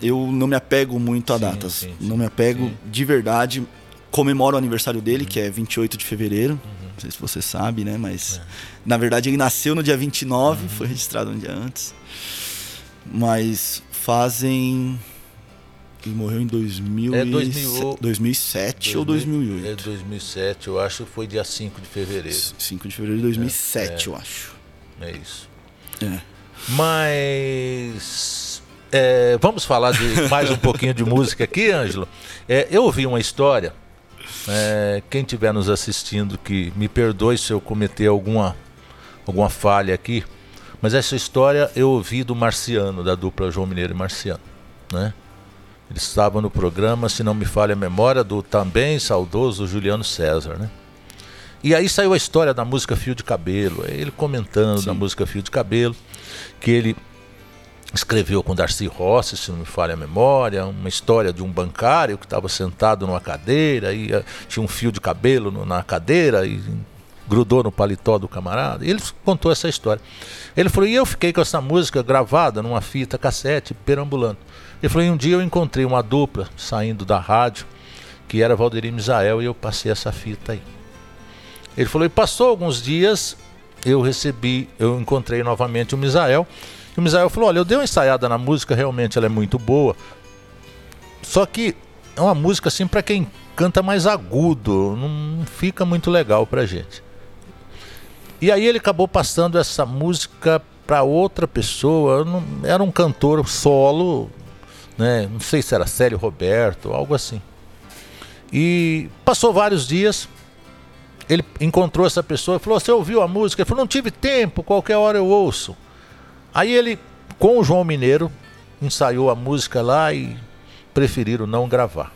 Eu não me apego muito a Sim, datas. sim, sim, não me apego de verdade. Comemoro o aniversário dele, que é 28 de fevereiro. Uhum. Não sei se você sabe, né? É. Mas na verdade ele nasceu no dia 29, Uhum. foi registrado um dia antes. Mas fazem. Ele morreu em 2000 É e 2000 2007 ou 2008. É 2007, eu acho que foi dia 5 de fevereiro. 5 de fevereiro de 2007, eu acho. É isso. É. Mas é, vamos falar de mais um pouquinho de música aqui, Ângelo. É, eu ouvi uma história. é, quem estiver nos assistindo, que me perdoe se eu cometer alguma, alguma falha aqui. Mas essa história eu ouvi do Marciano, da dupla João Mineiro e Marciano. Né? Ele estava no programa, se não me falha a memória, do também saudoso Juliano César. Né? E aí saiu a história da música Fio de Cabelo, ele comentando da Sim. música Fio de Cabelo, que ele escreveu com Darcy Rossi, se não me falha a memória, uma história de um bancário que estava sentado numa cadeira e eh, tinha um fio de cabelo no- na cadeira e grudou no paletó do camarada. E ele contou essa história. Ele falou: "E eu fiquei com essa música gravada numa fita cassete perambulando". Ele falou: "E um dia eu encontrei uma dupla saindo da rádio que era Valderir Misael e eu passei essa fita aí". Ele falou: "E passou alguns dias, eu recebi, eu encontrei novamente o Misael e o Misael falou: Olha, eu dei uma ensaiada na música, realmente ela é muito boa. Só que é uma música assim para quem canta mais agudo, não fica muito legal pra gente. E aí ele acabou passando essa música para outra pessoa, era um cantor solo, né? Não sei se era Célio Roberto, algo assim. E passou vários dias, ele encontrou essa pessoa e falou: Você ouviu a música? Ele falou: Não tive tempo, qualquer hora eu ouço. Aí ele, com o João Mineiro, ensaiou a música lá e preferiram não gravar.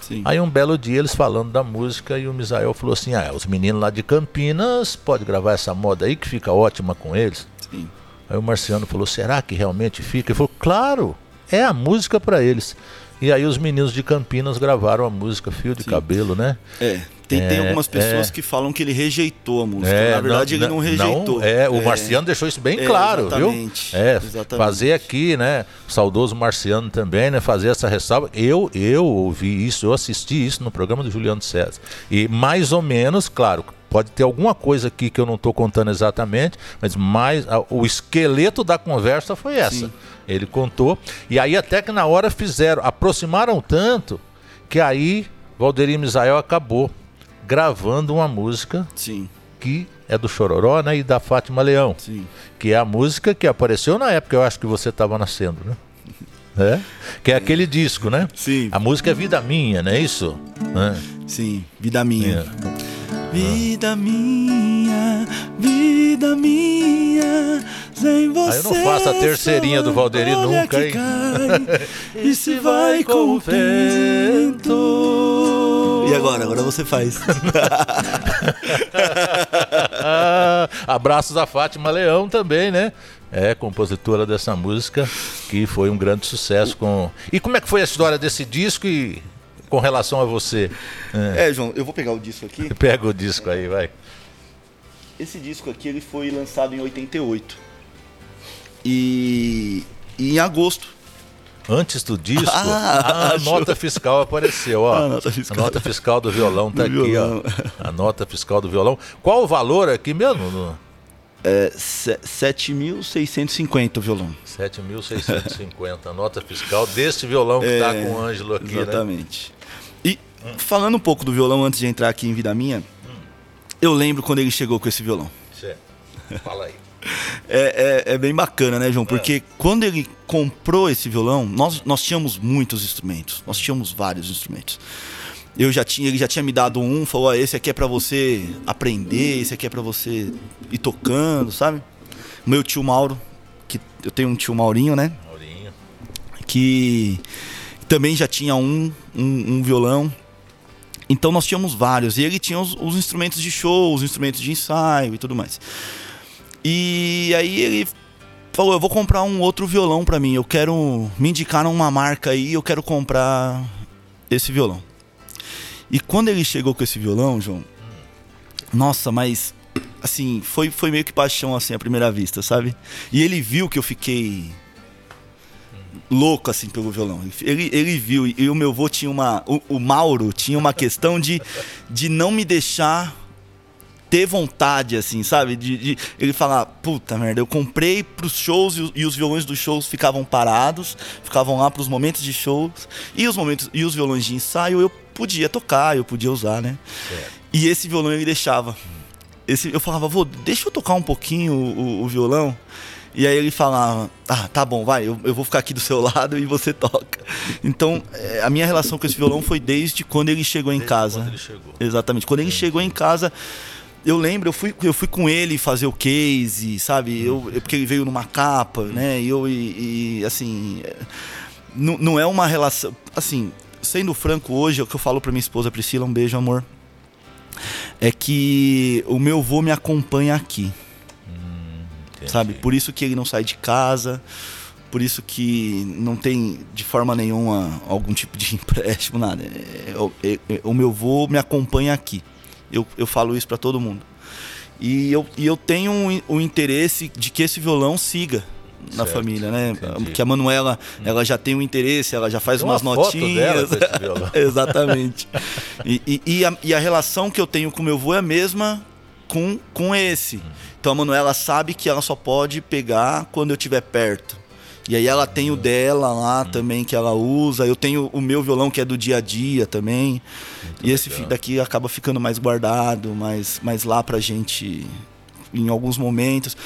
Sim. Aí um belo dia eles falando da música e o Misael falou assim: Ah, os meninos lá de Campinas pode gravar essa moda aí que fica ótima com eles. Sim. Aí o Marciano falou: Será que realmente fica? Ele falou: Claro, é a música para eles. E aí os meninos de Campinas gravaram a música Fio de Sim. Cabelo, né? É, tem, tem É, algumas pessoas é. que falam que ele rejeitou a música. Na verdade, ele não rejeitou. é, o Marciano deixou isso bem É, claro, exatamente, viu? É, exatamente. fazer aqui, né? Saudoso Marciano também, né? Fazer essa ressalva. Eu, eu ouvi isso, eu assisti isso no programa do Juliano César. E mais ou menos, claro, pode ter alguma coisa aqui que eu não estou contando exatamente, mas mais o esqueleto da conversa foi essa. Sim. Ele contou. E aí até que na hora fizeram, aproximaram tanto que aí Valderir Misael acabou gravando uma música Sim, que é do Chororó, né, e da Fátima Leão, sim. que é a música que apareceu na época, eu acho que você estava nascendo, né? É? Que é aquele disco, né? Sim. A música é Vida Minha, não é isso? É. Sim, vida minha. É. Vida minha, vida minha, sem você. Aí eu não faço a terceirinha do Valderi nunca, hein? cai e se vai com o vento. E agora? Agora você faz. Abraços a Fátima Leão também, né? É, compositora dessa música, que foi um grande sucesso com. E como é que foi a história desse disco e com relação a você? É, João, eu vou pegar o disco aqui. Pega o disco aí, vai. Esse disco aqui ele foi lançado em 88. E, e em agosto. Antes do disco, Ah, a nota fiscal apareceu, ó. A nota fiscal. A nota fiscal do violão tá Do aqui, violão. ó. A nota fiscal do violão. Qual o valor aqui mesmo? É, se- 7.650 o violão. 7.650, a nota fiscal desse violão que tá com o Ângelo aqui, né? Falando um pouco do violão antes de entrar aqui em Vida Minha, eu lembro quando ele chegou com esse violão. Certo. Fala aí. É, é- é bem bacana, né, João? Porque quando ele comprou esse violão, nós, nós tínhamos muitos instrumentos. Nós tínhamos vários instrumentos. Eu já tinha, ele já tinha me dado um, falou: ó, esse aqui é pra você aprender, esse aqui é pra você ir tocando, sabe? Meu tio Mauro, que eu tenho um tio Maurinho, né? Maurinho. que também já tinha um, um, um violão. Então nós tínhamos vários. E ele tinha os, os instrumentos de show, os instrumentos de ensaio e tudo mais. E aí ele falou: Eu vou comprar um outro violão pra mim. Eu quero. Me indicaram uma marca aí, eu quero comprar esse violão. E quando ele chegou com esse violão, João, nossa, mas assim, foi, foi meio que paixão, assim, à primeira vista, sabe? E ele viu que eu fiquei louco, assim, pelo violão. Ele, ele viu, e o meu avô tinha uma... O, o Mauro tinha uma questão de, de não me deixar ter vontade, assim, sabe? De, de, ele falar, puta merda, eu comprei pros shows e, e, os violões dos shows ficavam parados, ficavam lá pros momentos de shows, e os momentos e os violões de ensaio eu podia tocar, eu podia usar, né? E esse violão ele deixava. Esse, eu falava, vô, deixa eu tocar um pouquinho o, o, o violão. E aí ele falava, ah, tá bom, vai, eu, eu vou ficar aqui do seu lado e você toca. Então, é, a minha relação com esse violão foi desde quando ele chegou desde em casa. Quando ele chegou. Exatamente. Quando ele chegou em casa, eu lembro, eu fui, eu fui com ele fazer o case, sabe? Eu, porque ele veio numa capa, né? E eu, e, e assim. Não, não é uma relação. Assim, sendo franco hoje, é o que eu falo pra minha esposa Priscila, um beijo, amor. É que o meu avô me acompanha aqui. Hum, sabe? Por isso que ele não sai de casa, por isso que não tem de forma nenhuma algum tipo de empréstimo, nada. É, é, é, o meu avô me acompanha aqui. Eu, eu falo isso para todo mundo. E eu, e eu tenho o um, um interesse de que esse violão siga na certo, família, né? Entendi. Porque a Manuela, ela já tem um interesse, ela já faz tem umas notinhas. Exatamente. e, e, e, a, e, a, relação que eu tenho com meu avô é a mesma com, com esse. Hum. Então a Manuela sabe que ela só pode pegar quando eu estiver perto. E aí ela tem o dela lá hum. também que ela usa. Eu tenho o meu violão que é do dia a dia também. Muito e esse legal. daqui acaba ficando mais guardado, mais, mais lá pra gente em alguns momentos.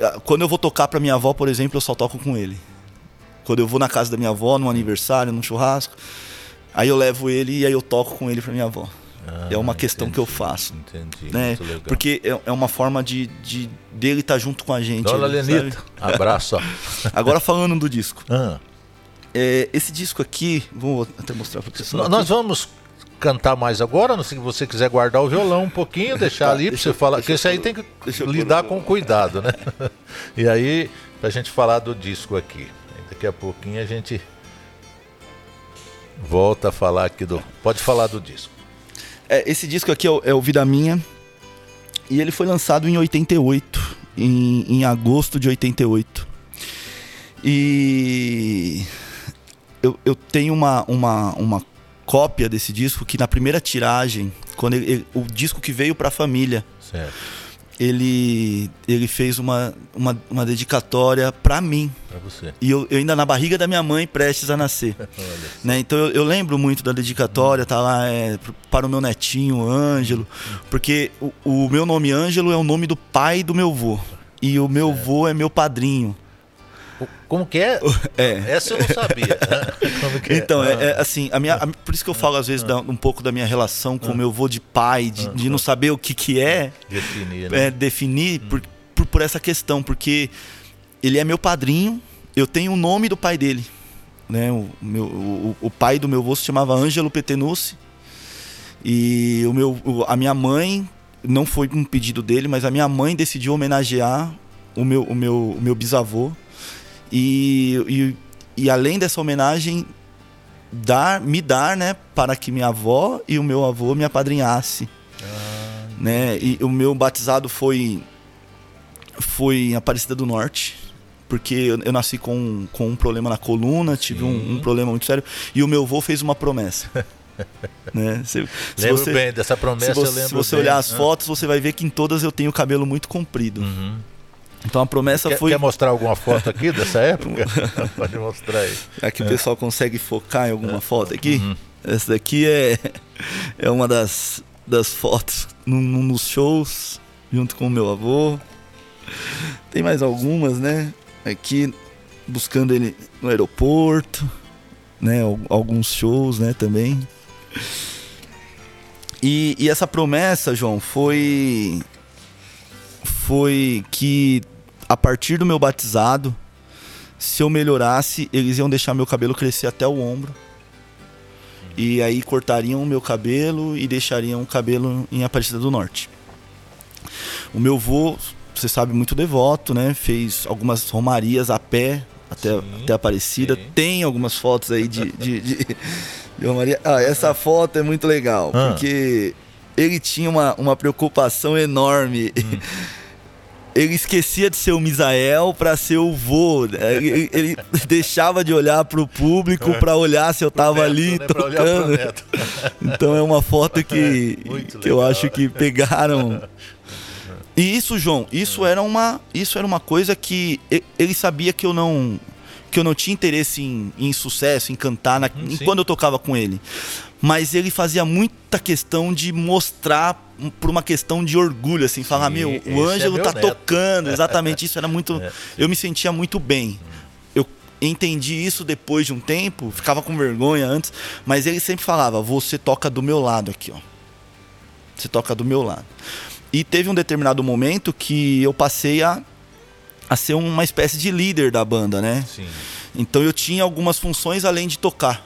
Ah, quando eu vou tocar pra minha avó, por exemplo, eu só toco com ele. Quando eu vou na casa da minha avó, num aniversário, num churrasco, aí eu levo ele e aí eu toco com ele pra minha avó. Ah, é uma questão entendi, que eu faço. Entendi. Né? Porque é, é, uma forma de, de dele estar tá junto com a gente. Dona Lenita, abraço. Agora falando do disco. Ah. É, esse disco aqui, vou até mostrar para o pessoal. Nós vamos cantar mais agora, não sei se você quiser guardar o violão um pouquinho, deixar tá, ali para você falar, porque isso aí tem que lidar com cuidado, né? e aí, para a gente falar do disco aqui. Daqui a pouquinho a gente volta a falar aqui do. Pode falar do disco. É, esse disco aqui é o, é o, Vida Minha. E ele foi lançado em 88, em, em agosto de 88. E eu, eu tenho uma, uma, uma cópia desse disco que na primeira tiragem, quando ele, o disco que veio para a família, certo. Ele ele fez uma, uma, uma dedicatória para mim. Para você. E eu, eu, ainda na barriga da minha mãe, prestes a nascer. né? Então eu, eu, lembro muito da dedicatória, tá lá é, para o meu netinho, Ângelo, porque o, o meu nome Ângelo é o nome do pai do meu vô. E o meu certo. vô é meu padrinho. Como que é? é? Essa eu não sabia. é? Então, é, é, assim, a minha, a, por isso que eu falo às vezes da, um pouco da minha relação com o meu avô de pai, de, de, não saber o que, que é. Definir, né? É, definir por, por, por, essa questão, porque ele é meu padrinho, eu tenho o nome do pai dele. Né? O, meu, o, o pai do meu avô se chamava Ângelo Petenucci. E o meu, a minha mãe, não foi um pedido dele, mas a minha mãe decidiu homenagear o meu, o meu, o meu bisavô e, e, e além dessa homenagem, dar, me dar, né, para que minha avó e o meu avô me apadrinhasse. Ah, né? E o meu batizado foi foi em Aparecida do Norte, porque eu, eu nasci com, com um problema na coluna, tive um, um, problema muito sério, e o meu avô fez uma promessa. né? Se, se lembro você, bem dessa promessa, se você, se você bem. olhar as ah. fotos, você vai ver que em todas eu tenho o cabelo muito comprido. Uhum. Então a promessa quer, foi. Quer mostrar alguma foto aqui dessa época? Pode mostrar aí. Aqui é. o pessoal consegue focar em alguma é. foto aqui. Uhum. Essa daqui é, é uma das, das fotos num, nos shows, junto com o meu avô. Tem mais algumas, né? Aqui buscando ele no aeroporto, né? Alguns shows, né? Também. E, e essa promessa, João, foi foi que a partir do meu batizado, se eu melhorasse, eles iam deixar meu cabelo crescer até o ombro. E aí cortariam o meu cabelo e deixariam o cabelo em Aparecida do Norte. O meu avô, você sabe, muito devoto, né? Fez algumas romarias a pé até, sim, até Aparecida. Sim. Tem algumas fotos aí de, de, de, de romaria. Ah, essa foto é muito legal, ah. porque ele tinha uma, uma preocupação enorme. Hum. Ele esquecia de ser o Misael para ser o vô. Ele, ele, deixava de olhar para o público para olhar se eu tava neto, ali né? tocando. Então é uma foto que, é, que eu acho que pegaram. E isso, João, isso era uma, isso era uma coisa que ele sabia que eu não que eu não tinha interesse em, em sucesso, em cantar, na, hum, quando eu tocava com ele. Mas ele fazia muita questão de mostrar por uma questão de orgulho, assim, Sim, falar, meu, o Ângelo é tá neto. tocando, exatamente isso era muito. É. Eu me sentia muito bem. Eu entendi isso depois de um tempo, ficava com vergonha antes, mas ele sempre falava, você toca do meu lado aqui, ó. Você toca do meu lado. E teve um determinado momento que eu passei a a ser uma espécie de líder da banda, né? Sim. Então eu tinha algumas funções além de tocar,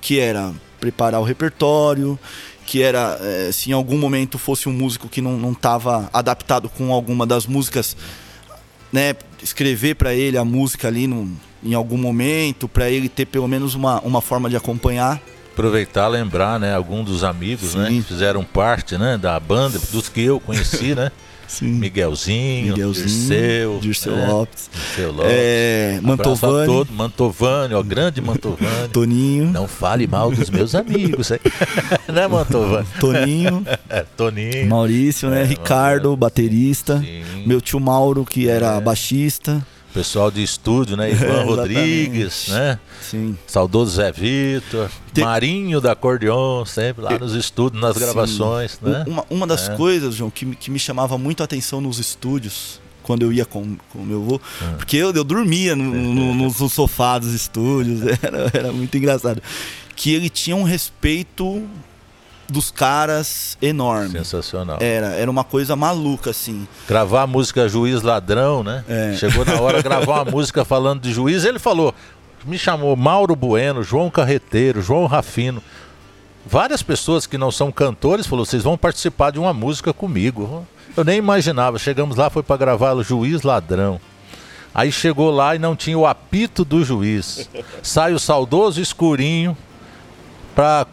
que era preparar o repertório, que era é, se em algum momento fosse um músico que não estava adaptado com alguma das músicas, né, escrever para ele a música ali no, em algum momento, para ele ter pelo menos uma, uma forma de acompanhar. Aproveitar, lembrar, né, algum dos amigos, né, que fizeram parte, né, da banda, dos que eu conheci, né? Sim. Miguelzinho, Miguelzinho Dirceu, Dirceu né? Lopes, Dirceu Lopes. É, Mantovani. Todo, Mantovani, ó, grande Mantovani. Toninho. Não fale mal dos meus amigos, hein? né, Mantovani? Toninho. É, Toninho. Maurício, né? É, Ricardo, baterista. Sim. Meu tio Mauro, que era é. baixista pessoal de estúdio, né? Ivan Rodrigues, né? Sim. Saudoso Zé Vitor, Te... Marinho da Acordeon, sempre lá nos estúdios, nas Sim. gravações, né? Uma, uma das é. coisas, João, que, que me chamava muito a atenção nos estúdios, quando eu ia com o meu avô, é. porque eu, eu dormia no, no, no, no, sofá dos estúdios, era, era muito engraçado. Que ele tinha um respeito dos caras enorme. Sensacional. Era, era uma coisa maluca, assim. Gravar a música Juiz Ladrão, né? É. Chegou na hora de gravar uma música falando de juiz, ele falou, me chamou Mauro Bueno, João Carreteiro, João Rafino. Várias pessoas que não são cantores falou, vocês vão participar de uma música comigo. Eu nem imaginava. Chegamos lá, foi para gravar o Juiz Ladrão. Aí chegou lá e não tinha o apito do juiz. Sai o saudoso escurinho para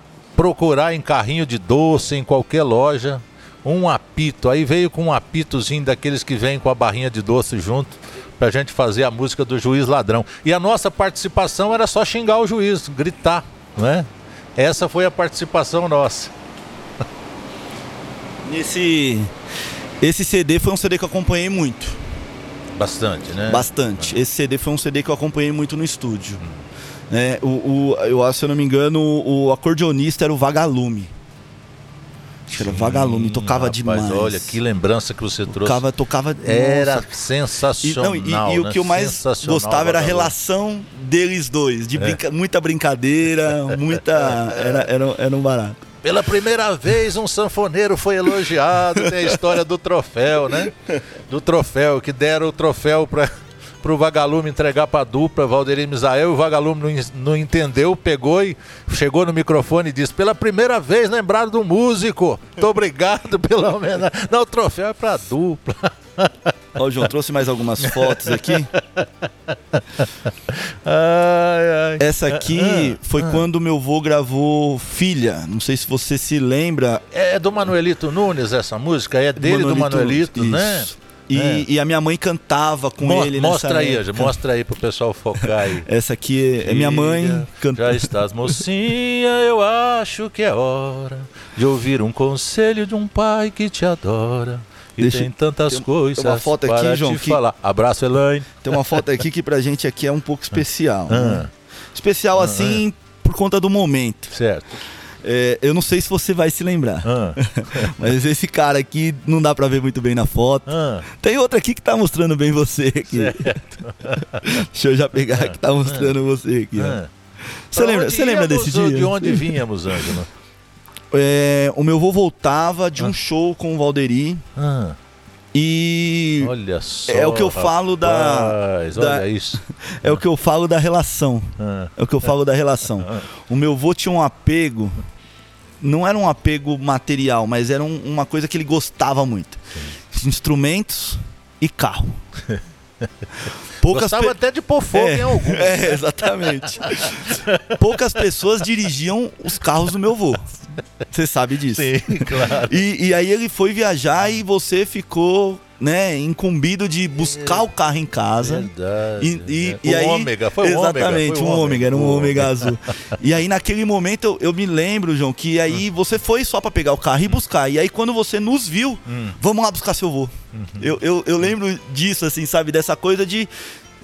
procurar em carrinho de doce, em qualquer loja, um apito. Aí veio com um apitozinho daqueles que vêm com a barrinha de doce junto, pra gente fazer a música do juiz ladrão. E a nossa participação era só xingar o juiz, gritar, né? Essa foi a participação nossa. Esse, esse CD foi um CD que eu acompanhei muito. Bastante, né? Bastante. Esse CD foi um CD que eu acompanhei muito no estúdio. Hum. Né? O, o, eu, se eu não me engano, o, o acordeonista era o Vagalume. Era Vagalume, tocava rapaz, demais. Olha, que lembrança que você trouxe. Tocava, tocava. Era nossa. sensacional. E, não, e, e né? o que eu mais gostava era a relação deles dois. De é. brinca, muita brincadeira, muita. Era, era, era um barato. Pela primeira vez um sanfoneiro foi elogiado. Tem a história do troféu, né? Do troféu, que deram o troféu para pro Vagalume entregar pra dupla, Valdeir Misael, e o Vagalume não, não entendeu, pegou e chegou no microfone e disse: pela primeira vez lembrado do músico. Muito obrigado pela homenagem. Não, o troféu é pra dupla. Ó, João, trouxe mais algumas fotos aqui. Ai, ai. Essa aqui foi ah. quando meu avô gravou Filha. Não sei se você se lembra. É do Manuelito Nunes essa música? É dele, Manuelito, do Manuelito, né? E, é. e, a minha mãe cantava com Mo ele Mostra aí, época. mostra aí pro pessoal focar aí. Essa aqui é, é minha mãe cantando. Já estás mocinha, eu acho que é hora de ouvir um conselho de um pai que te adora. E Deixa, tem tantas tem, coisas tem uma foto aqui, João, que, falar. Abraço, Elaine. Tem uma foto aqui que pra gente aqui é um pouco especial. Ah. Né? Especial ah, assim ah. por conta do momento. Certo. É, eu não sei se você vai se lembrar. Ah. Mas esse cara aqui não dá pra ver muito bem na foto. Ah. Tem outra aqui que tá mostrando bem você aqui. Deixa eu já pegar ah. que tá mostrando ah. você aqui. Você lembra, você lembra desse dia? De onde vínhamos, Ângelo? É, o meu avô voltava de um show com o Valderi. E olha só, é o que eu falo rapaz, da, da isso. É o que eu falo da relação. É o que eu falo da relação. O meu avô tinha um apego não era um apego material, mas era um, uma coisa que ele gostava muito. Sim. Instrumentos e carro. Poucas Gostava pe... até de pôr fogo é, em algum. É, exatamente. Poucas pessoas dirigiam os carros do meu avô. Você sabe disso. Sim, claro. E, e aí ele foi viajar e você ficou, né, incumbido de buscar o carro em casa. Verdade. E, e, né? e o aí, ômega, foi um ômega. exatamente, um ômega, era um ômega azul. E aí naquele momento eu, eu me lembro, João, que aí Hum. você foi só pra pegar o carro e buscar. E aí quando você nos viu, Hum. vamos lá buscar seu vô. Uhum. Eu, eu, eu lembro disso, assim, sabe, dessa coisa de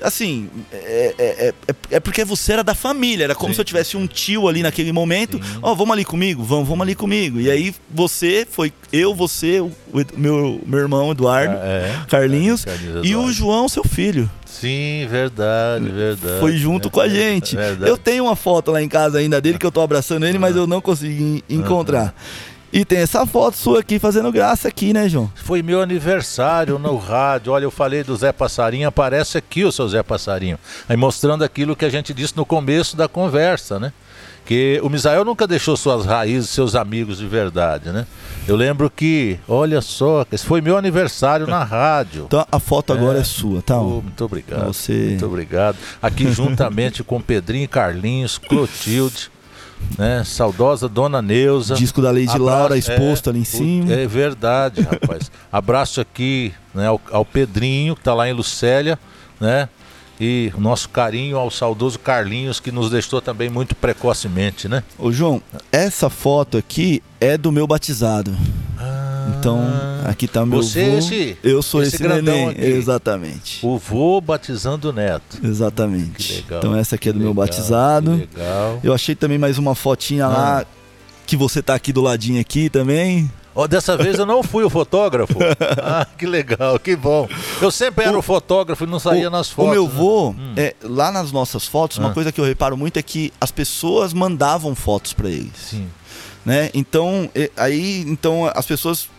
assim, é, é, é, é porque você era da família, era como Sim. se eu tivesse um tio ali naquele momento. Ó, vamos ali comigo? Vamos, vamos ali comigo. E aí você foi, eu, você, o, meu, meu irmão Eduardo, É. Carlinhos, e o. João, seu filho. Sim, verdade, verdade. Foi junto com a gente. Verdade. Eu tenho uma foto lá em casa ainda dele que eu tô abraçando ele, mas eu não consegui encontrar. E tem essa foto sua aqui fazendo graça aqui, né, João? Foi meu aniversário no rádio. Olha, eu falei do Zé Passarinho, aparece aqui o seu Zé Passarinho. Aí mostrando aquilo que a gente disse no começo da conversa, né? Que o Misael nunca deixou suas raízes, seus amigos de verdade, né? Eu lembro que, olha só, esse foi meu aniversário na rádio. Então a foto agora é, É. sua, tá? Oh, muito obrigado. Você- Muito obrigado. Aqui juntamente com Pedrinho, Carlinhos, Clotilde, né? Saudosa Dona Neuza. Disco da Lady Abraço- Laura exposto é, ali em cima. É verdade, rapaz. Abraço aqui né, ao, ao Pedrinho, que tá lá em Lucélia, né? E o nosso carinho ao saudoso Carlinhos, que nos deixou também muito precocemente, né? Ô, João, essa foto aqui é do meu batizado. Então, aqui tá meu Você é vô. esse- Eu sou esse esse, grandão neném. aqui. Exatamente. O vô batizando o neto. Exatamente. Que legal. Então essa aqui é do meu batizado. que legal. Eu achei também mais uma fotinha Ah. lá que você tá aqui do ladinho aqui também. Ó, dessa vez eu não fui o fotógrafo. ah, que legal, que bom. Eu sempre era o, fotógrafo e não saía o, nas fotos. o meu né? vô, é, lá nas nossas fotos, uma Ah. coisa que eu reparo muito é que as pessoas mandavam fotos pra eles, Sim. né? Então, e- aí, então as pessoas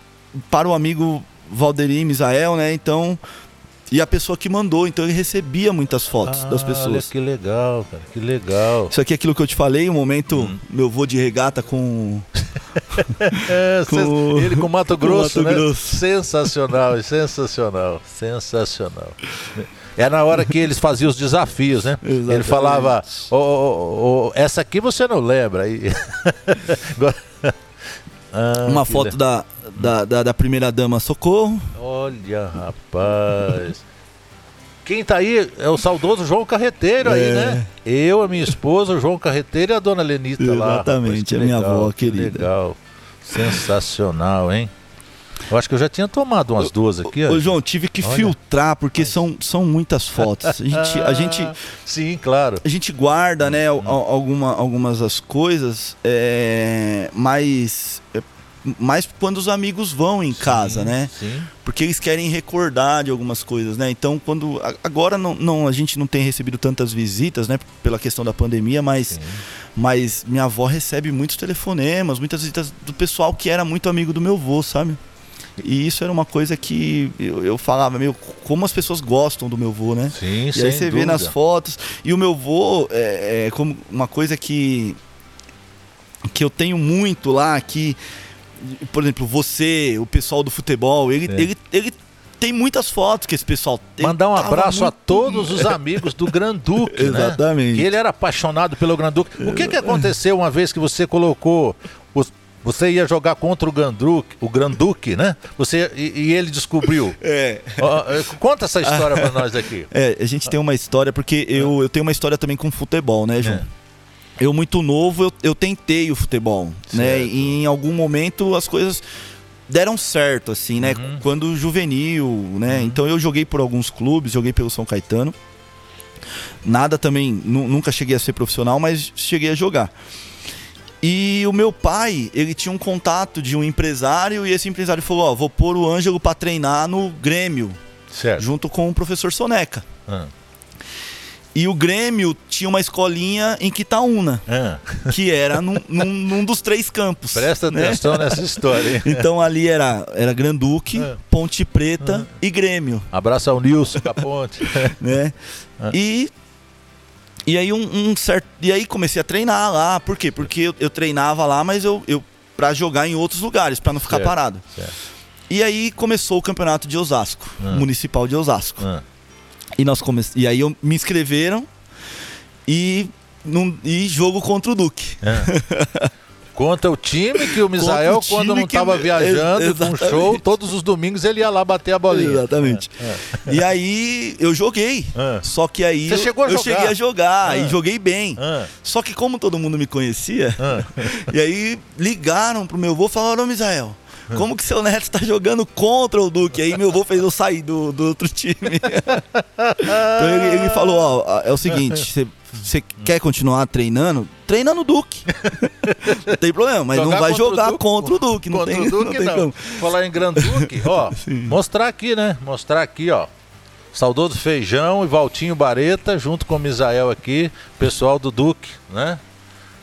para o amigo Valderi Misael, né? Então, e a pessoa que mandou, então ele recebia muitas fotos das Ah, Olha pessoas. que legal, cara, que legal. Isso aqui é aquilo que eu te falei, o momento Hum. meu vô de regata com É, Com ele com Mato com Grosso, Mato né? Grosso. Sensacional, sensacional, sensacional. É na hora que eles faziam os desafios, né? Ele Exatamente. falava, "Ô, ô, ô, ô, essa aqui você não lembra. Aí... Ah, uma foto le- da, da, da, da primeira dama Socorro. Olha, rapaz. Quem tá aí é o saudoso João Carreteiro aí, É. né? Eu, a minha esposa, o João Carreteiro e a dona Lenita lá. Exatamente, rapaz, que a minha avó que querida. Legal. Sensacional, hein? Eu acho que eu já tinha tomado umas duas aqui, ó. Ô, João, tive que Olha. filtrar porque são, são muitas fotos. A gente, a gente, Sim, claro. a gente guarda, né, al- alguma, algumas das coisas, é, mas, é, mais quando os amigos vão em casa, Sim, né? Sim. Porque eles querem recordar de algumas coisas, né? Então, quando agora não, não a gente não tem recebido tantas visitas, né, pela questão da pandemia, mas sim. mas minha avó recebe muitos telefonemas, muitas visitas do pessoal que era muito amigo do meu avô, sabe? E isso era uma coisa que eu, eu falava, meu, como as pessoas gostam do meu avô, né? Sim, E aí você vê dúvida. nas fotos. E o meu vô é, é como uma coisa que que eu tenho muito lá que por exemplo, você, o pessoal do futebol, ele, É. ele, ele tem muitas fotos que esse pessoal tem. Mandar um abraço a muito- todos os amigos do Granduque, né? Exatamente. Que ele era apaixonado pelo Granduque. O que que aconteceu uma vez que você colocou os- você ia jogar contra o Granduque, o Granduque, né? Você e, e ele descobriu. É. Ó, conta essa história pra nós aqui. É, a gente tem uma história, porque eu, eu tenho uma história também com futebol, né, João? É. Eu, muito novo, eu, eu tentei o futebol, né? Certo. E em algum momento as coisas deram certo, assim, né? Uhum. Quando juvenil, né? Então eu joguei por alguns clubes, joguei pelo São Caetano. Nada também, nu- nunca cheguei a ser profissional, mas cheguei a jogar. E o meu pai, ele tinha um contato de um empresário e esse empresário falou: Ó, vou pôr o Ângelo pra treinar no Grêmio, Certo. junto com o professor Soneca. Ah, E o Grêmio tinha uma escolinha em Quitaúna, ah. que era num, num- num dos três campos. Presta né? atenção nessa história, hein? Então ali era, era Granduque, É. Ponte Preta e Grêmio, Abraço ao Nilson Caponte. né? É. E e aí um, um certo e aí comecei a treinar lá, por quê? Porque eu, eu treinava lá, mas eu, eu para jogar em outros lugares, para não ficar Certo. parado. Certo. E aí começou o campeonato de Osasco, Ah. municipal de Osasco. E nós come... e aí eu me inscreveram e num... e jogo contra o Duque. ah. Conta o time que o Misael, quando não estava viajando com um show, todos os domingos ele ia lá bater a bolinha. Exatamente. É, é. E aí eu joguei. É. Só que aí Você chegou a eu jogar? cheguei a jogar e joguei bem. Só que como todo mundo me conhecia, e aí ligaram pro meu avô e falaram, ô Misael, como que seu neto está jogando contra o Duque? Aí meu avô fez eu sair do, do outro time. então ele, ele falou, ó, é o seguinte, você quer continuar treinando? Treina no Duque. não tem problema, mas jogar não vai jogar contra o Duque. Não contra tem, o Duque, não. Tem não. Falar em Grand Duque, ó, mostrar aqui, né? Mostrar aqui, ó. Saudoso Feijão e Valtinho Bareta, junto com o Misael aqui, pessoal do Duque, né?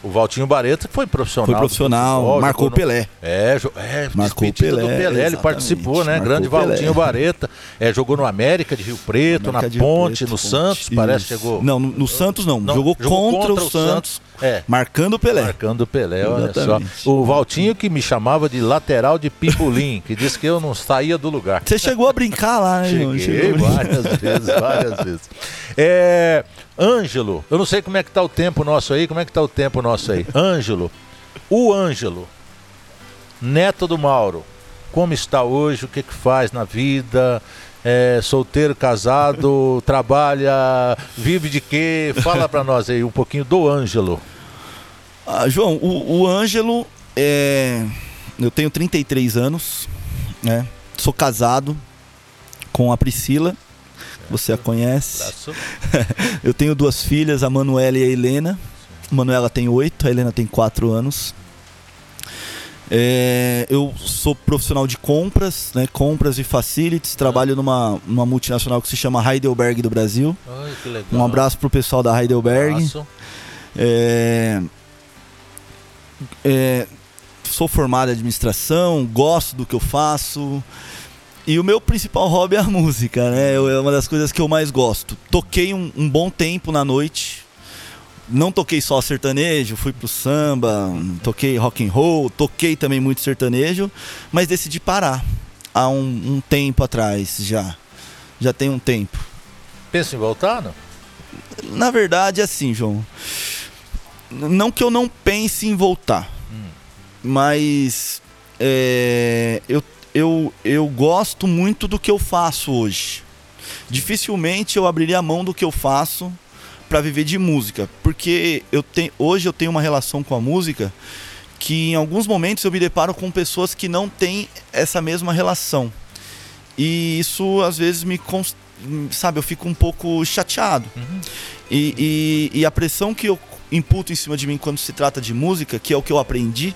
O Valtinho Bareta foi profissional. Foi profissional, futebol, marcou o Pelé. É, é marcou Pelé, do Pelé, ele participou, né? Grande Valtinho Bareta. É, jogou no América de Rio Preto, América na Ponte, Preto, no. Santos, Isso. parece que chegou. Não, no, no Santos não. não jogou, jogou, contra, contra o, Santos, Santos, é. marcando o Pelé. Marcando o Pelé, Exatamente. olha só. O Valtinho que me chamava de lateral de pipulim, que disse que eu não saía do lugar. Você chegou a brincar lá, né, Cheguei Chegou várias vezes, várias vezes. É, Ângelo, eu não sei como é que tá o tempo nosso aí, como é que tá o tempo nosso aí. Ângelo, o Ângelo, neto do Mauro, como está hoje, o que que faz na vida, é, solteiro, casado, trabalha, vive de quê? Fala para nós aí um pouquinho do Ângelo. Ah, João, o, o Ângelo, é... eu tenho 33 anos, né? Sou casado com a Priscila, você a conhece. eu tenho duas filhas, a Manuela e a Helena. A Manuela tem oito, a Helena tem quatro anos. É, eu sou profissional de compras, né? Compras e facilities. Trabalho numa, numa multinacional que se chama Heidelberg do Brasil. Ai, um abraço pro pessoal da Heidelberg. Um é, é, sou formado em administração, gosto do que eu faço. E o meu principal hobby é a música, né? É uma das coisas que eu mais gosto. Toquei um, um bom tempo na noite. Não toquei só sertanejo, fui pro samba, toquei rock and roll, toquei também muito sertanejo, mas decidi parar há um, um tempo atrás já. Já tem um tempo. Pensa em voltar, não? Na verdade, é assim, João. Não que eu não pense em voltar, hum. mas é, eu eu, eu gosto muito do que eu faço hoje. Dificilmente eu abriria a mão do que eu faço para viver de música, porque eu tenho, hoje eu tenho uma relação com a música que em alguns momentos eu me deparo com pessoas que não têm essa mesma relação. E isso às vezes me sabe, eu fico um pouco chateado. Uhum. E, e, e a pressão que eu imputo em cima de mim quando se trata de música, que é o que eu aprendi,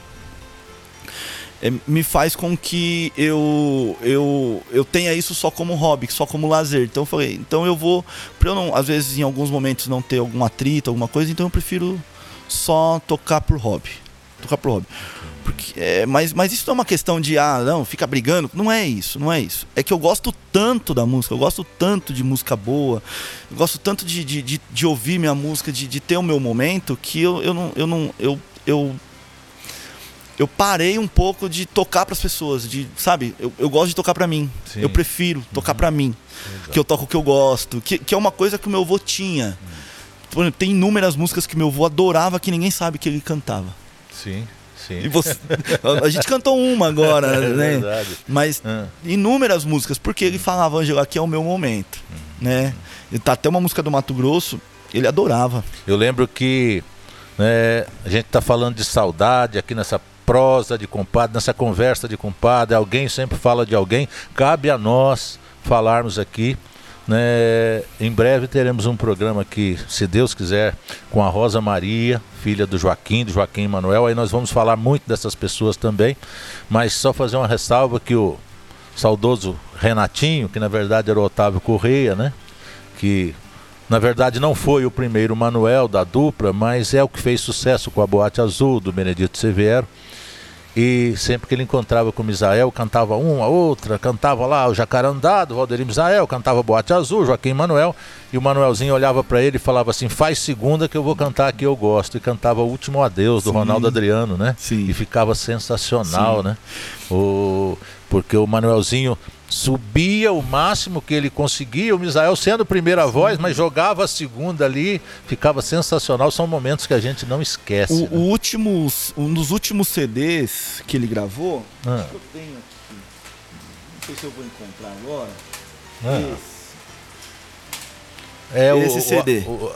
me faz com que eu, eu, eu tenha isso só como hobby, só como lazer. Então eu falei, então eu vou, para eu não, às vezes em alguns momentos não ter algum atrito, alguma coisa, então eu prefiro só tocar por hobby. Tocar por hobby. Porque, é, mas, mas isso não é uma questão de, ah, não, fica brigando. Não é isso, não é isso. É que eu gosto tanto da música, eu gosto tanto de música boa, eu gosto tanto de, de, de, de ouvir minha música, de, de ter o meu momento, que eu, eu não. Eu, não eu, eu eu parei um pouco de tocar para as pessoas, de, sabe? Eu, eu gosto de tocar para mim. Sim. Eu prefiro tocar uhum. para mim. Exato. Que eu toco o que eu gosto, que, que é uma coisa que o meu avô tinha. Uhum. Exemplo, tem inúmeras músicas que meu avô adorava que ninguém sabe que ele cantava. Sim. Sim. E você, a gente cantou uma agora, é né? Verdade. Mas ah. inúmeras músicas, porque ele falava, Angelo, aqui é o meu momento, uhum. né? E tá até uma música do Mato Grosso, ele adorava. Eu lembro que né, a gente tá falando de saudade aqui nessa prosa de compadre, nessa conversa de compadre, alguém sempre fala de alguém, cabe a nós falarmos aqui. Né? Em breve teremos um programa aqui, se Deus quiser, com a Rosa Maria, filha do Joaquim, do Joaquim Manuel. Aí nós vamos falar muito dessas pessoas também, mas só fazer uma ressalva que o saudoso Renatinho, que na verdade era o Otávio Correia, né? Que na verdade não foi o primeiro Manuel da dupla, mas é o que fez sucesso com a Boate Azul do Benedito Severo. E sempre que ele encontrava com o Misael, cantava uma, outra, cantava lá o Jacarandá do Valdeir Misael, cantava Boate Azul, Joaquim Manuel, e o Manuelzinho olhava para ele e falava assim: faz segunda que eu vou cantar aqui eu gosto. E cantava o Último Adeus do Sim. Ronaldo Adriano, né? Sim. E ficava sensacional, Sim. né? O... porque o Manuelzinho subia o máximo que ele conseguia, o Misael sendo primeira voz, mas jogava a segunda ali, ficava sensacional. São momentos que a gente não esquece. O, né? o últimos, um dos últimos CDs que ele gravou, Ah. eu tenho aqui. Não sei se eu vou encontrar agora. Ah. Esse. É esse o- CD. O, o-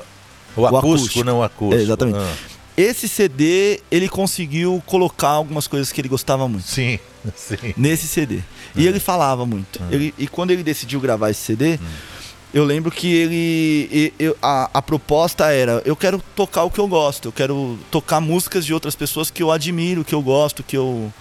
o acústico, acústico. não o acústico. É, exatamente. Ah. Esse CD, ele conseguiu colocar algumas coisas que ele gostava muito. Sim, sim. Nesse CD. E ele falava muito. Ele- e quando ele decidiu gravar esse CD, eu lembro que ele. eu- a, a proposta era: eu quero tocar o que eu gosto, eu quero tocar músicas de outras pessoas que eu admiro, que eu gosto, que eu.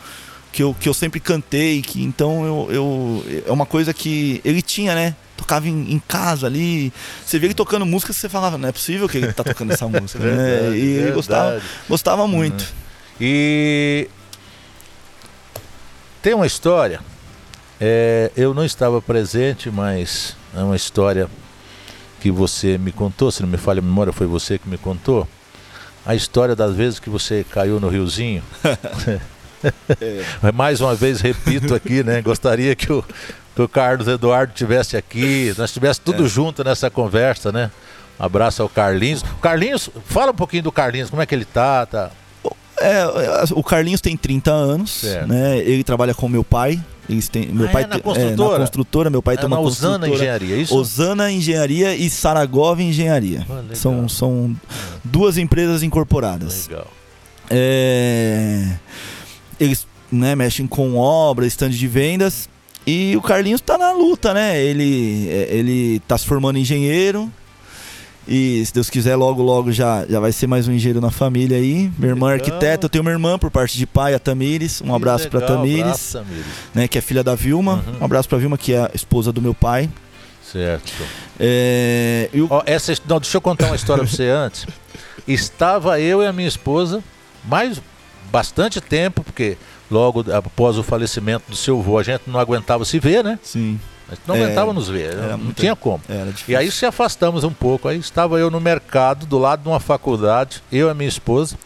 Que eu, que eu sempre cantei, que então eu, eu. É uma coisa que ele tinha, né? Tocava em, em casa ali. Você via ele tocando músicas você falava, não é possível que ele tá tocando essa música. né? Verdade, E ele gostava, verdade. gostava muito. E tem uma história. É, eu não estava presente, mas é uma história que você me contou, se não me falha a memória, foi você que me contou. A história das vezes que você caiu no riozinho. Mas Mais uma vez repito aqui, né? Gostaria que o, que o Carlos Eduardo tivesse aqui, nós estivéssemos tudo junto nessa conversa, né? Um abraço ao Carlinhos. Carlinhos, fala um pouquinho do Carlinhos, como é que ele tá? tá? É, o Carlinhos tem 30 anos, Certo. né? Ele trabalha com meu pai. Eles têm, meu Ah, pai é na construtora? na construtora, meu pai É tem uma na Usana construtora. Engenharia, é isso? Osana Engenharia e Saragov Engenharia. Ah, são, são duas empresas incorporadas. Legal. É, eles né, mexem com obra, stand de vendas. E o Carlinhos tá na luta, né? Ele, é, ele tá se formando em engenheiro. E se Deus quiser, logo, logo já, já vai ser mais um engenheiro na família aí. Minha irmã é arquiteta, eu tenho uma irmã por parte de pai, a Tamires. Um abraço pra Legal, Tamires, abraço, Tamires. né? Que é filha da Vilma. Uhum. Um abraço pra Vilma, que é a esposa do meu pai. Certo. É, e o- Ó, essa, não, deixa eu contar uma história pra você antes. Estava eu e a minha esposa, mais bastante tempo, porque logo após o falecimento do seu avô, a gente não aguentava se ver, né? Sim, Gente não É, aguentava nos ver, não muito- tinha como. E aí se afastamos um pouco. Aí estava eu no mercado, do lado de uma faculdade, eu e a minha esposa.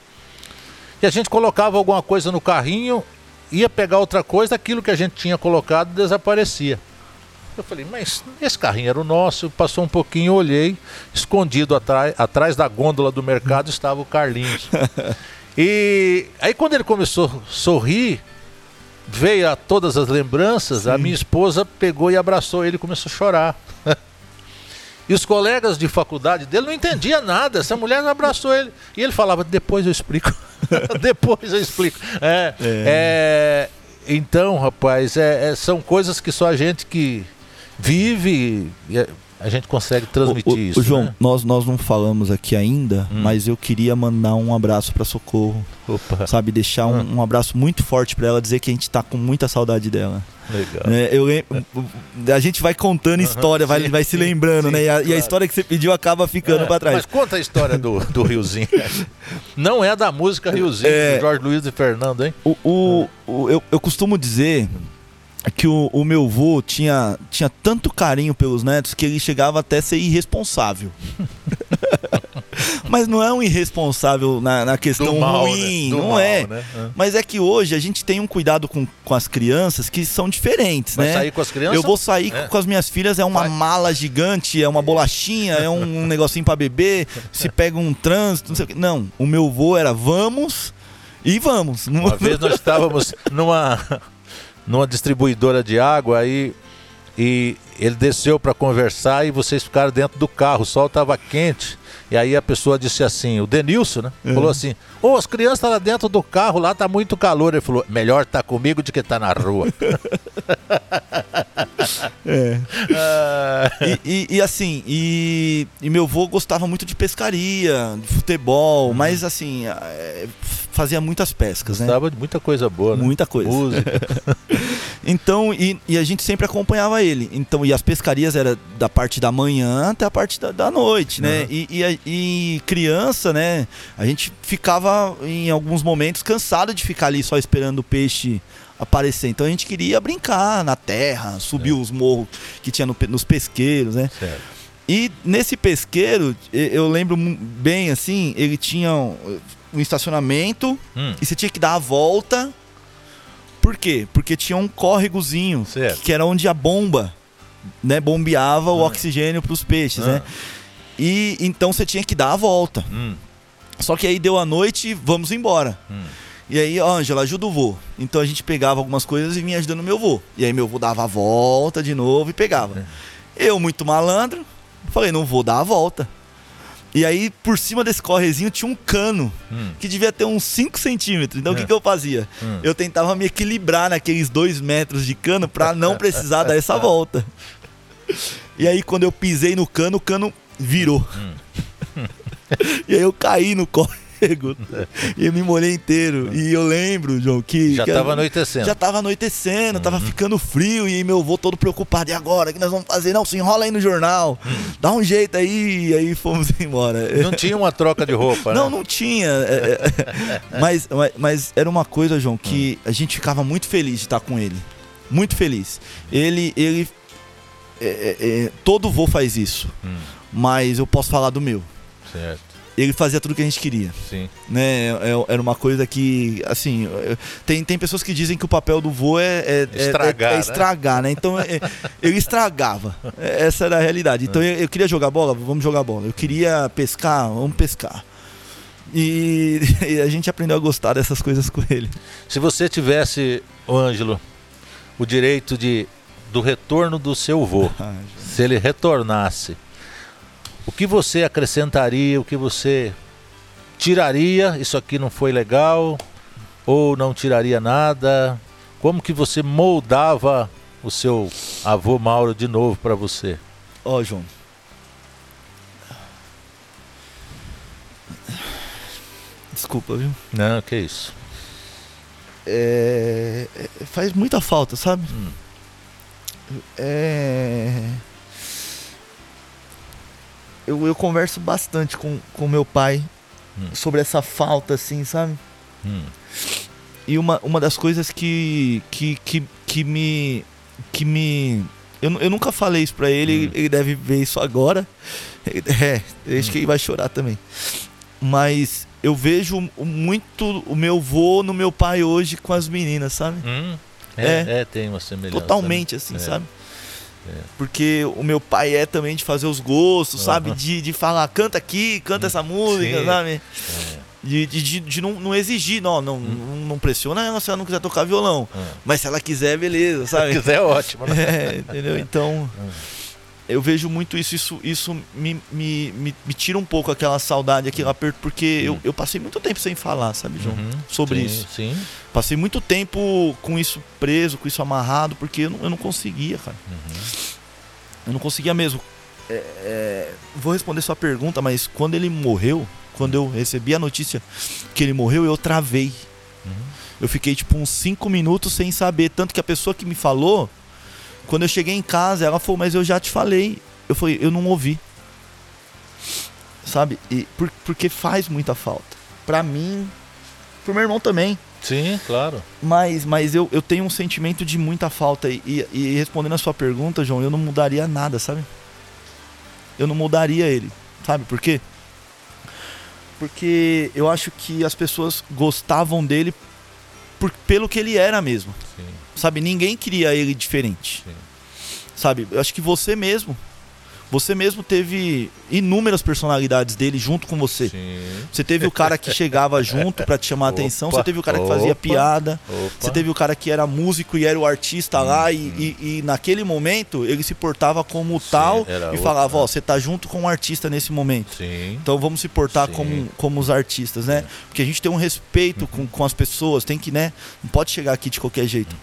E a gente colocava alguma coisa no carrinho, ia pegar outra coisa, aquilo que a gente tinha colocado desaparecia. Eu falei, mas esse carrinho era o nosso. Passou um pouquinho, olhei, escondido atrás, atrás da gôndola do mercado estava o Carlinhos. e aí quando ele começou a sorrir, veio a todas as lembranças, a minha esposa pegou e abraçou ele e começou a chorar. E os colegas de faculdade dele não entendiam nada. Essa mulher abraçou ele. E ele falava, depois eu explico. depois eu explico. É, é, então, rapaz, é- é- são coisas que só a gente que vive, a, gente consegue transmitir O- o- isso. João, né? nós, nós não falamos aqui ainda, Hum. mas eu queria mandar um abraço pra Socorro, Opa, sabe? Deixar um, Hum. um abraço muito forte pra ela, dizer que a gente tá com muita saudade dela. legal. É, eu a gente vai contando história, vai, sim, vai se sim, lembrando, sim, né? E a, e a claro. história que você pediu acaba ficando É, pra trás. Mas conta a história do, do Riozinho. Não é da música Riozinho, É. do Jorge Luiz e Fernando, hein? O, o- o- eu, eu costumo dizer que o, o meu vô tinha, tinha tanto carinho pelos netos que ele chegava até a ser irresponsável. Mas não é um irresponsável na, na questão mal, ruim, né? Não mal, é. né? É. Mas é que hoje a gente tem um cuidado com, com as crianças que são diferentes, Vai né? sair com as crianças? Eu vou sair É. com as minhas filhas, é uma Vai. mala gigante, é uma bolachinha, é um, um negocinho pra beber, se pega um trânsito, não sei o quê. Não, o meu vô era vamos e vamos. Uma vez nós estávamos numa, numa distribuidora de água aí e ele desceu para conversar e vocês ficaram dentro do carro, o sol estava quente. E aí a pessoa disse assim, o Denilson, né? É. Falou assim: Ô, as crianças estão lá dentro do carro, lá tá muito calor. Ele falou: melhor tá comigo do que tá na rua. É. Ah, E, e- e assim, e, e meu avô gostava muito de pescaria, de futebol, mas assim, é, fazia muitas pescas, né? Gostava de muita coisa boa, né? Muita coisa. Música. Então, e, e a gente sempre acompanhava ele. Então, e as pescarias era da parte da manhã até a parte da, da noite, né? Uhum. E, e criança, né? A gente ficava em alguns momentos cansado de ficar ali só esperando o peixe aparecer. Então a gente queria brincar na terra, subir os morros que tinha no nos pesqueiros, né? Certo. E nesse pesqueiro, e- eu lembro bem assim, ele tinha um, um estacionamento Hum. e você tinha que dar a volta Por quê? Porque tinha um córregozinho, Certo. que era onde a bomba, né, bombeava o Ah. oxigênio pros peixes, Ah. né? E então você tinha que dar a volta. Hum, Só que aí deu a noite, vamos embora. hum. E aí, ó, Ângela, ajuda o vô. Então a gente pegava algumas coisas e vinha ajudando meu vô. E aí meu vô dava a volta de novo e pegava. Eu, muito malandro, falei, não vou dar a volta. E aí, por cima desse correzinho tinha um cano Hum. que devia ter uns 5 centímetros. Então o É. que, que eu fazia? Hum. Eu tentava me equilibrar naqueles 2 metros de cano pra não precisar dar essa volta. E aí, quando eu pisei no cano, o cano virou. e aí eu caí no e eu me molhei inteiro. E eu lembro, João, que. Já que tava anoitecendo. Já tava anoitecendo, tava ficando frio e meu avô todo preocupado. E agora? O que nós vamos fazer? Não, se enrola aí no jornal. Dá um jeito aí. E aí fomos embora. Não tinha uma troca de roupa, Não, né? não tinha. é, é, mas, mas, mas era uma coisa, João, que a gente ficava muito feliz de estar com ele. Muito feliz. Ele. ele é, é, é, todo vô faz isso. Hum. Mas eu posso falar do meu. Certo, Ele fazia tudo que a gente queria. sim. Né? É- Era uma coisa que, assim, é, tem, tem pessoas que dizem que o papel do vô é, é- é- Estragar, é- é né? estragar, né? Então é- ele estragava. É, Essa era a realidade. Então eu, eu queria jogar bola, vamos jogar bola. Eu queria pescar, vamos pescar. E, e a gente aprendeu a gostar dessas coisas com ele. Se você tivesse, ô Ângelo, o direito de do retorno do seu vô, se ele retornasse, o que você acrescentaria, o que você tiraria? Isso aqui não foi legal ou não tiraria nada? Como que você moldava o seu avô Mauro de novo para você? Ó, João. Desculpa, viu? Não, que isso. É, é, faz muita falta, sabe? Hum. É, eu, eu converso bastante com, com meu pai Hum. sobre essa falta, assim, sabe? Hum, E uma, uma das coisas que, que, que, que me. que me. Eu, eu nunca falei isso pra ele, Hum. ele deve ver isso agora. É, acho que ele vai chorar também. Mas eu vejo muito o meu vô no meu pai hoje com as meninas, sabe? hum, é, É. é, tem uma semelhança. Totalmente né? assim, É. sabe? Porque o meu pai é também de fazer os gostos, sabe? Aham. De, de falar, canta aqui, canta essa música, Sim. sabe? É. De, de, de, não, não exigir, não, não, não, não pressiona ela se ela não quiser tocar violão. Hum. Mas se ela quiser, beleza, Se sabe? quiser, é ótimo. Né? É, entendeu? Então, eu vejo muito isso, isso, isso me, me, me, me tira um pouco aquela saudade, aquele aperto, porque eu, eu passei muito tempo sem falar, sabe, João? Uhum, Sobre sim, isso. Sim. Passei muito tempo com isso preso, com isso amarrado, porque eu não, eu não conseguia, cara. Uhum. Eu não conseguia mesmo. É, é, vou responder sua pergunta, mas quando ele morreu, quando eu recebi a notícia que ele morreu, eu travei. Uhum. Eu fiquei tipo uns 5 minutos sem saber. Tanto que a pessoa que me falou, quando eu cheguei em casa, ela falou, mas eu já te falei. Eu falei, eu não ouvi. Sabe? E por- porque faz muita falta. Pra mim, pro meu irmão também. Sim, claro. Mas, mas eu, eu tenho um sentimento de muita falta. E, e- e respondendo a sua pergunta, João, eu não mudaria nada, sabe? Eu não mudaria ele. Sabe por quê? Porque eu acho que as pessoas gostavam dele por, pelo que ele era mesmo. Sim, Sabe? Ninguém queria ele diferente. sim. Sabe? Eu acho que você mesmo. Você mesmo teve inúmeras personalidades dele junto com você. Sim. Você teve o cara que chegava junto pra te chamar a Opa, atenção. Você teve o cara que fazia opa. piada. Opa. Você teve o cara que era músico e era o artista lá, e, Uhum. e- e naquele momento ele se portava como tal era e falava? Ó, você tá junto com o artista nesse momento. Sim. Então vamos se portar Sim. como, como os artistas, né? Porque a gente tem um respeito com, com as pessoas, tem que, né? Não pode chegar aqui de qualquer jeito.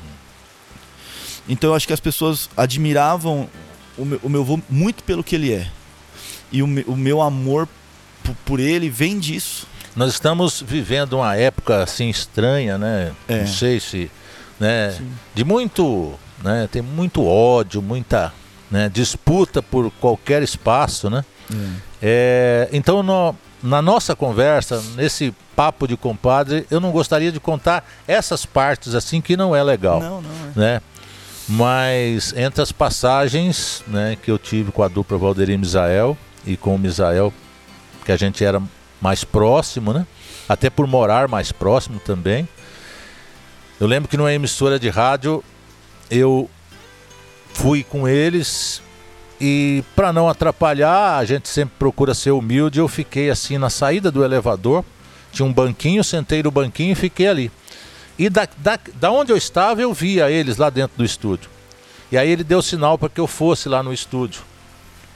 Então eu acho que as pessoas admiravam o meu, o meu avô muito pelo que ele é. E o, o meu amor por, ele vem disso. Nós estamos vivendo uma época assim estranha, né? É. Não sei se, né? Sim. De muito, né? Tem muito ódio, muita, né? Disputa por qualquer espaço, né? É, então, no- na nossa conversa, nesse papo de compadre, eu não gostaria de contar essas partes assim que não é legal, Não, não, é. né? Mas entre as passagens, né, que eu tive com a dupla Valdeir Misael e com o Misael, que a gente era mais próximo, né? Até por morar mais próximo também. Eu lembro que numa emissora de rádio eu fui com eles e para não atrapalhar, a gente sempre procura ser humilde. Eu fiquei assim na saída do elevador, tinha um banquinho, sentei no banquinho e fiquei ali. E da, da, da onde eu estava, eu via eles lá dentro do estúdio. E aí ele deu sinal para que eu fosse lá no estúdio.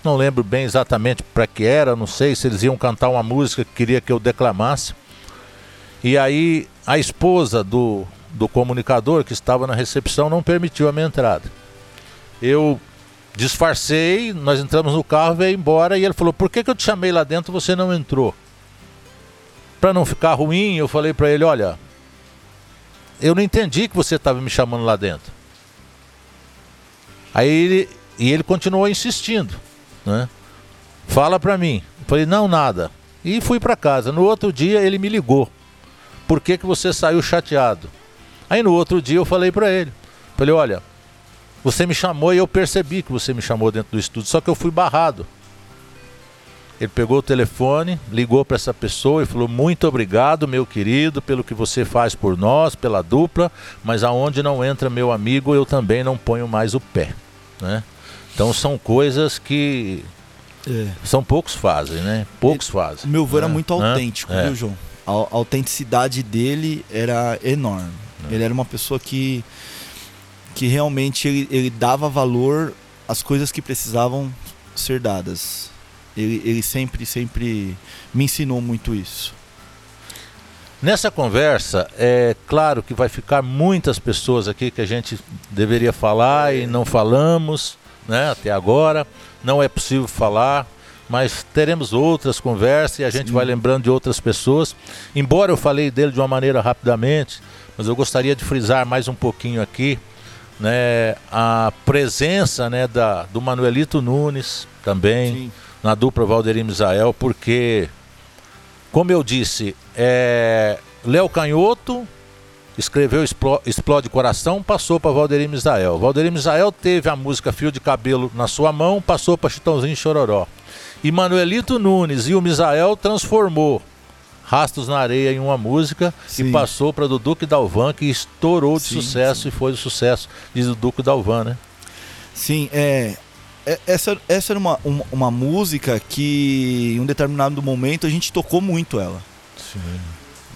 Não lembro bem exatamente para que era, não sei se eles iam cantar uma música que queria que eu declamasse. E aí a esposa do, do comunicador que estava na recepção não permitiu a minha entrada. Eu disfarcei, nós entramos no carro, veio embora e ele falou: "Por que, que eu te chamei lá dentro, você não entrou?" Para não ficar ruim, eu falei para ele: "Olha, eu não entendi que você estava me chamando lá dentro." Aí ele e ele continuou insistindo, né? Fala para mim. Falei: "Não, nada." E fui para casa. No outro dia ele me ligou. Por que que você saiu chateado? Aí no outro dia eu falei para ele. Falei: "Olha, você me chamou e eu percebi que você me chamou dentro do estúdio, só que eu fui barrado. Ele pegou o telefone, ligou para essa pessoa e falou: Muito obrigado, meu querido, pelo que você faz por nós, pela dupla, mas aonde não entra meu amigo, eu também não ponho mais o pé. Né? Então são coisas que é. são poucos fazem, né? Poucos fazem. Meu né? era muito autêntico, é. viu, João? A, a, autenticidade dele era enorme. É. Ele era uma pessoa que que realmente ele, ele dava valor às coisas que precisavam ser dadas. Ele, ele sempre, sempre me ensinou muito isso. Nessa conversa, é claro que vai ficar muitas pessoas aqui que a gente deveria falar e não falamos, né, até agora. Não é possível falar, mas teremos outras conversas e a gente Sim. vai lembrando de outras pessoas. Embora eu falei dele de uma maneira rapidamente, mas eu gostaria de frisar mais um pouquinho aqui né, a presença né, da, do Manuelito Nunes também Sim. Na dupla Valderim Misael, porque, como eu disse, é, Léo Canhoto escreveu Explode Coração, passou para Valderim Misael. Valderim Misael teve a música Fio de Cabelo na sua mão, passou para Chitãozinho Chororó. E Manuelito Nunes e o Misael transformou Rastros na Areia em uma música Sim. e passou para do Duque Dalvan, que estourou de sim, sucesso sim. e foi o sucesso de Duque Dalvan, né? Sim, é. Essa, essa era uma, uma, uma, música que em um determinado momento a gente tocou muito ela. Sim.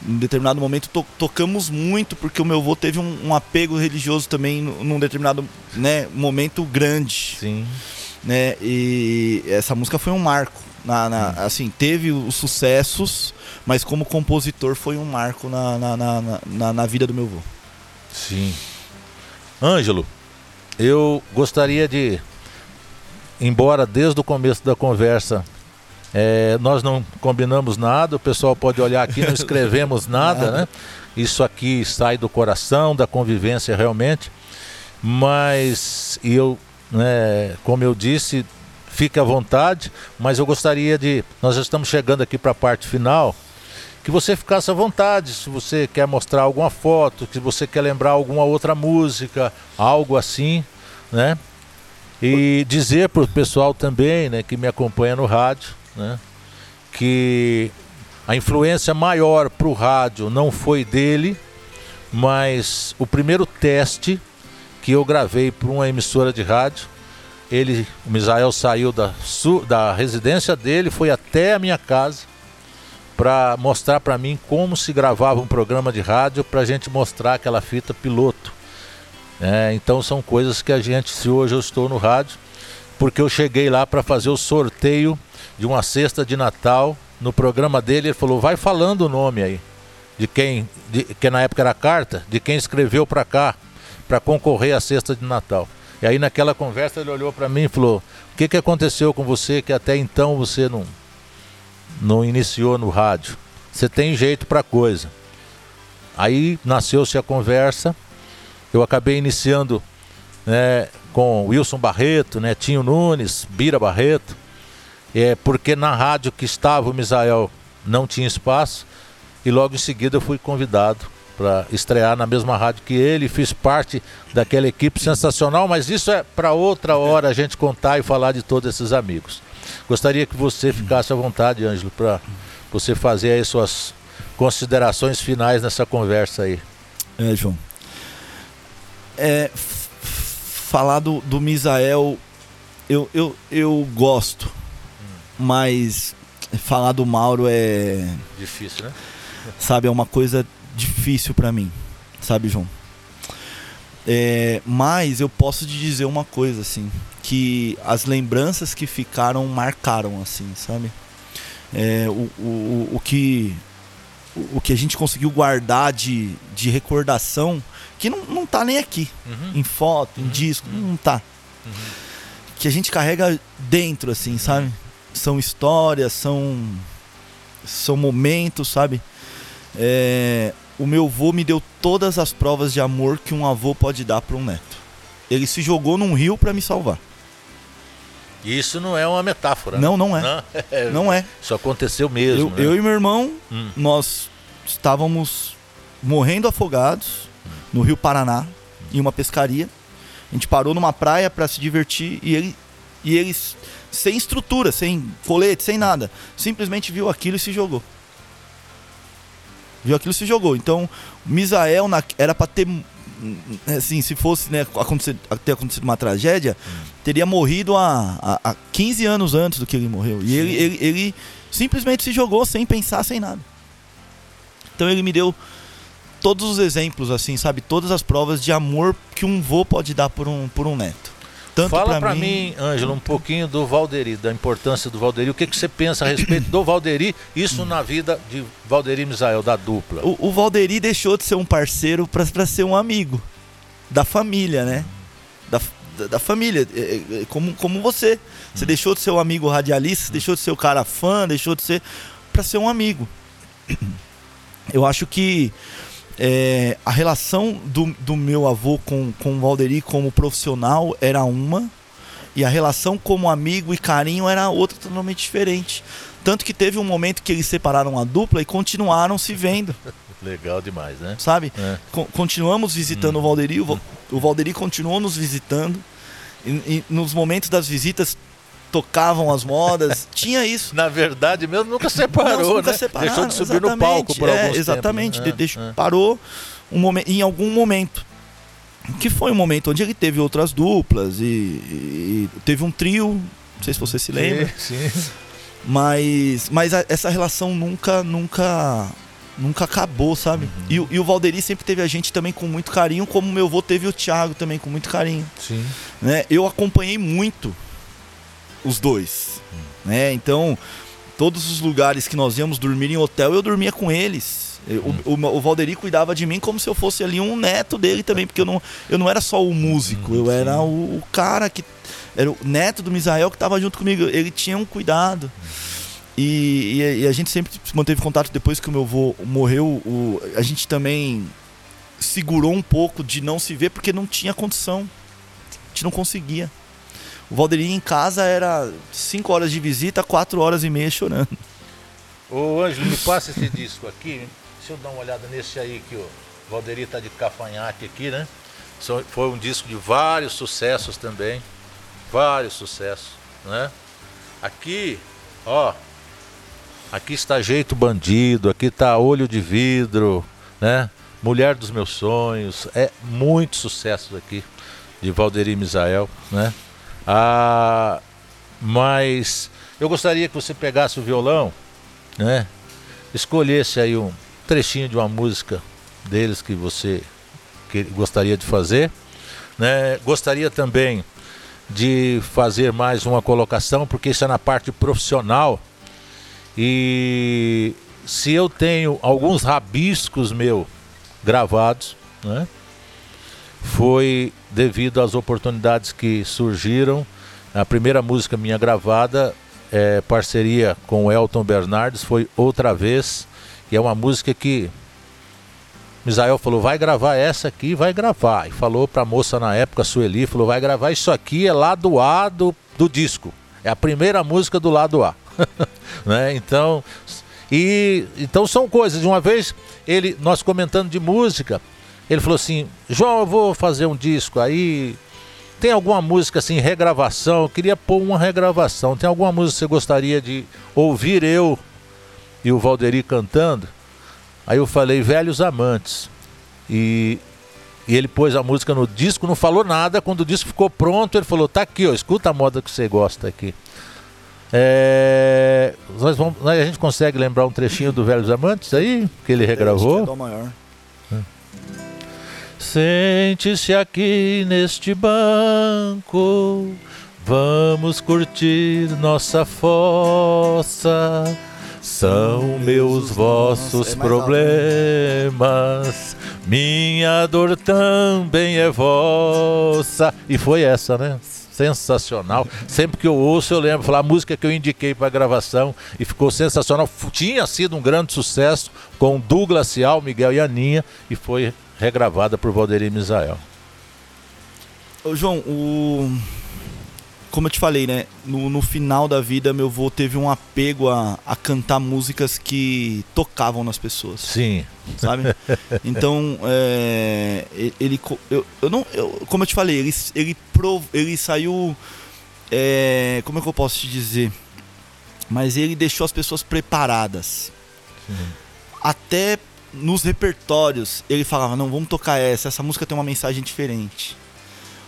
Em um determinado momento to, tocamos muito, porque o meu avô teve um, um apego religioso também num determinado né, momento grande. Sim. Né, e essa música foi um marco. Na, na assim, teve os sucessos, mas como compositor foi um marco na, na, na, na, na vida do meu avô. Sim. Ângelo, eu gostaria de, embora desde o começo da conversa é, nós não combinamos nada, o pessoal pode olhar aqui, não escrevemos nada, né? Isso aqui sai do coração, da convivência realmente. Mas eu, né, como eu disse, fique à vontade, mas eu gostaria de. Nós já estamos chegando aqui para a parte final. Que você ficasse à vontade, se você quer mostrar alguma foto, se você quer lembrar alguma outra música, algo assim, né? E dizer para o pessoal também, né, que me acompanha no rádio, né, que a influência maior para o rádio não foi dele, mas o primeiro teste que eu gravei para uma emissora de rádio ele, o Misael saiu da, da residência dele, foi até a minha casa para mostrar para mim como se gravava um programa de rádio para a gente mostrar aquela fita piloto. É, então são coisas que a gente, se hoje eu estou no rádio, porque eu cheguei lá para fazer o sorteio de uma cesta de Natal no programa dele, ele falou: vai falando o nome aí de quem, de, que na época era carta, de quem escreveu para cá para concorrer à cesta de Natal. E aí naquela conversa ele olhou para mim e falou: "O que que aconteceu com você que até então você não não iniciou no rádio? Você tem jeito para coisa". Aí nasceu-se a conversa. Eu acabei iniciando né, com Wilson Barreto, Netinho Nunes, Bira Barreto, é, porque na rádio que estava o Misael não tinha espaço e logo em seguida eu fui convidado para estrear na mesma rádio que ele, fiz parte daquela equipe sensacional, mas isso é para outra hora a gente contar e falar de todos esses amigos. Gostaria que você ficasse à vontade, Ângelo, para você fazer aí suas considerações finais nessa conversa aí. É, João. É, falar do, do Misael, eu, eu, eu gosto, hum. mas falar do Mauro é. Difícil, né? Sabe, é uma coisa difícil para mim, sabe, João? É, mas eu posso te dizer uma coisa, assim, que as lembranças que ficaram marcaram, assim, sabe? É, o, o, o, que, o, que a gente conseguiu guardar de, de recordação, que não, não tá nem aqui, uhum. em foto, uhum. em disco, uhum. não tá. Uhum. Que a gente carrega dentro, assim, sabe? São histórias, são, são momentos, sabe? É, o meu avô me deu todas as provas de amor que um avô pode dar para um neto. Ele se jogou num rio para me salvar. Isso não é uma metáfora. Não, não é. Não, é. não é. Isso aconteceu mesmo. Eu, né? eu e meu irmão, hum. nós estávamos morrendo afogados hum. no Rio Paraná, em uma pescaria. A gente parou numa praia para se divertir e ele e eles sem estrutura, sem colete, sem nada, simplesmente viu aquilo e se jogou viu aquilo se jogou. Então, Misael na, era para ter assim, se fosse né, acontecer, ter acontecido uma tragédia, hum. teria morrido há, há, há 15 anos antes do que ele morreu. E ele, ele, ele, simplesmente se jogou sem pensar, sem nada. Então ele me deu todos os exemplos, assim, sabe? Todas as provas de amor que um vô pode dar por um, por um neto. Tanto Fala para mim, Ângelo, um pouquinho do Valderi, da importância do Valderi. O que, que você pensa a respeito do Valderi, isso na vida de Valderi Misael, da dupla? O, o Valderi deixou de ser um parceiro para ser um amigo da família, né? Da, da, da, família, é, é, é, como, como você. Você hum. deixou de ser um amigo radialista, hum. deixou de ser o cara fã, deixou de ser. para ser um amigo. Eu acho que é, a relação do, do meu avô com, com o Valderi como profissional era uma, e a relação como amigo e carinho era outra totalmente diferente. Tanto que teve um momento que eles separaram a dupla e continuaram se vendo. Legal demais, né? Sabe? É. continuamos visitando hum. o Valderi, o, Valderi continuou nos visitando. E, e, nos momentos das visitas tocavam as modas, tinha isso. Na verdade, mesmo nunca separou, Não, nunca né? Separaram, Deixou de subir no palco por é, Exatamente, tempo, né? deixou, é. parou um momento, em algum momento. Que foi um momento onde ele teve outras duplas e, e teve um trio, não sei se você se lembra. Sim, sim. Mas, mas a, essa relação nunca, nunca, nunca acabou, sabe? Uhum. E, e, o Valderi sempre teve a gente também com muito carinho, como meu avô teve o Thiago também com muito carinho. Sim. Né? Eu acompanhei muito os dois. Hum. Né? Então, todos os lugares que nós íamos dormir em hotel, eu dormia com eles. hum. o, o, o, Valderi cuidava de mim como se eu fosse ali um neto dele também, porque eu não, eu não era só o músico, hum, eu era o, o, cara que. Era o neto do Misael que estava junto comigo. Ele tinha um cuidado. E, e, e, a gente sempre manteve contato depois que o meu avô morreu. O, a gente também segurou um pouco de não se ver porque não tinha condição. A gente não conseguia. O Valderi em casa era 5 horas de visita, 4 horas e meia chorando. Ô Ângelo, me passa esse disco aqui. Deixa eu dar uma olhada nesse aí que o Valderi tá de cafanhaque aqui, né? Foi um disco de vários sucessos também. Vários sucessos, né? Aqui, ó. Aqui está Jeito Bandido, aqui está Olho de Vidro, né? Mulher dos Meus Sonhos. É muito sucesso aqui de Valderi Misael, né? Ah, mas eu gostaria que você pegasse o violão, né? Escolhesse aí um trechinho de uma música deles que você que gostaria de fazer, né? Gostaria também de fazer mais uma colocação, porque isso é na parte profissional. E se eu tenho alguns rabiscos meu gravados, né? Foi devido às oportunidades que surgiram. A primeira música minha gravada, é, parceria com Elton Bernardes, foi Outra Vez, que é uma música que Misael falou, vai gravar essa aqui, vai gravar. E falou para a moça na época, Sueli, falou, vai gravar isso aqui, é lado A do, do disco. É a primeira música do lado A. né? Então, e então são coisas. De uma vez, ele, nós comentando de música, ele falou assim: João, eu vou fazer um disco aí. Tem alguma música assim, regravação? Eu queria pôr uma regravação. Tem alguma música que você gostaria de ouvir eu e o Valderi cantando? Aí eu falei Velhos Amantes. E E ele pôs a música no disco, não falou nada. Quando o disco ficou pronto, ele falou: tá aqui, ó, escuta a moda que você gosta aqui. É, nós vamos, a gente consegue lembrar um trechinho do Velhos Amantes aí, que ele regravou? É, é maior. Sente-se aqui neste banco, vamos curtir nossa fossa. São meus vossos é problemas, minha dor também é vossa. E foi essa, né? sensacional. Sempre que eu ouço, eu lembro falar a música que eu indiquei para gravação e ficou sensacional. Tinha sido um grande sucesso com Douglas Cial, Miguel e Aninha e foi regravada por Valdemir Misael. Ô, João, o como eu te falei, né? No, no, final da vida, meu avô teve um apego a, a cantar músicas que tocavam nas pessoas. Sim. Sabe? Então, é, ele. Eu, eu não, eu, como eu te falei, ele, ele, prov, ele saiu. É, como é que eu posso te dizer? Mas ele deixou as pessoas preparadas. Sim. Até nos repertórios, ele falava: não, vamos tocar essa, essa música tem uma mensagem diferente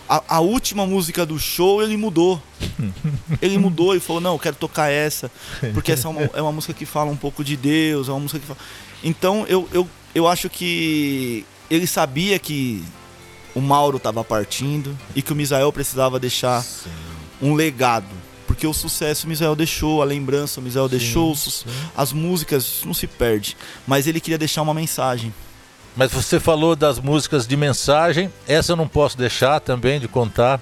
a, a, última música do show ele mudou. ele mudou e falou: Não, eu quero tocar essa, porque essa é uma, é uma, música que fala um pouco de Deus, é uma música que fala. Então eu, eu, eu acho que ele sabia que o Mauro estava partindo e que o Misael precisava deixar sim. um legado. Porque o sucesso o Misael deixou, a lembrança o Misael deixou, sim. as músicas não se perde. Mas ele queria deixar uma mensagem. Mas você falou das músicas de mensagem, essa eu não posso deixar também de contar.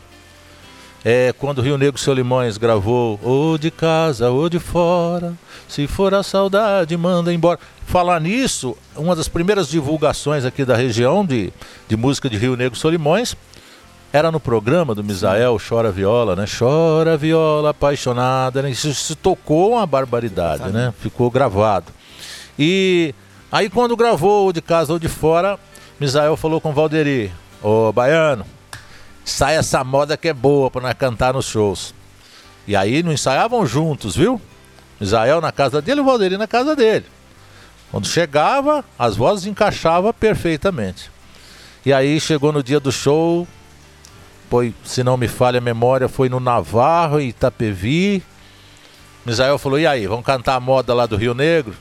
É quando o Rio Negro Solimões gravou ou de casa ou de fora, se for a saudade, manda embora. Falar nisso, uma das primeiras divulgações aqui da região de, de música de Rio Negro Solimões era no programa do Misael, Chora Viola, né? Chora Viola apaixonada, né? Isso se tocou uma barbaridade, né? Ficou gravado. E Aí quando gravou de casa ou de fora, Misael falou com o Valderi, ô Baiano, sai essa moda que é boa para nós cantar nos shows. E aí não ensaiavam juntos, viu? Misael na casa dele e o Valderi na casa dele. Quando chegava, as vozes encaixavam perfeitamente. E aí chegou no dia do show, se não me falha a memória, foi no Navarro, em Itapevi. Misael falou: e aí, vamos cantar a moda lá do Rio Negro?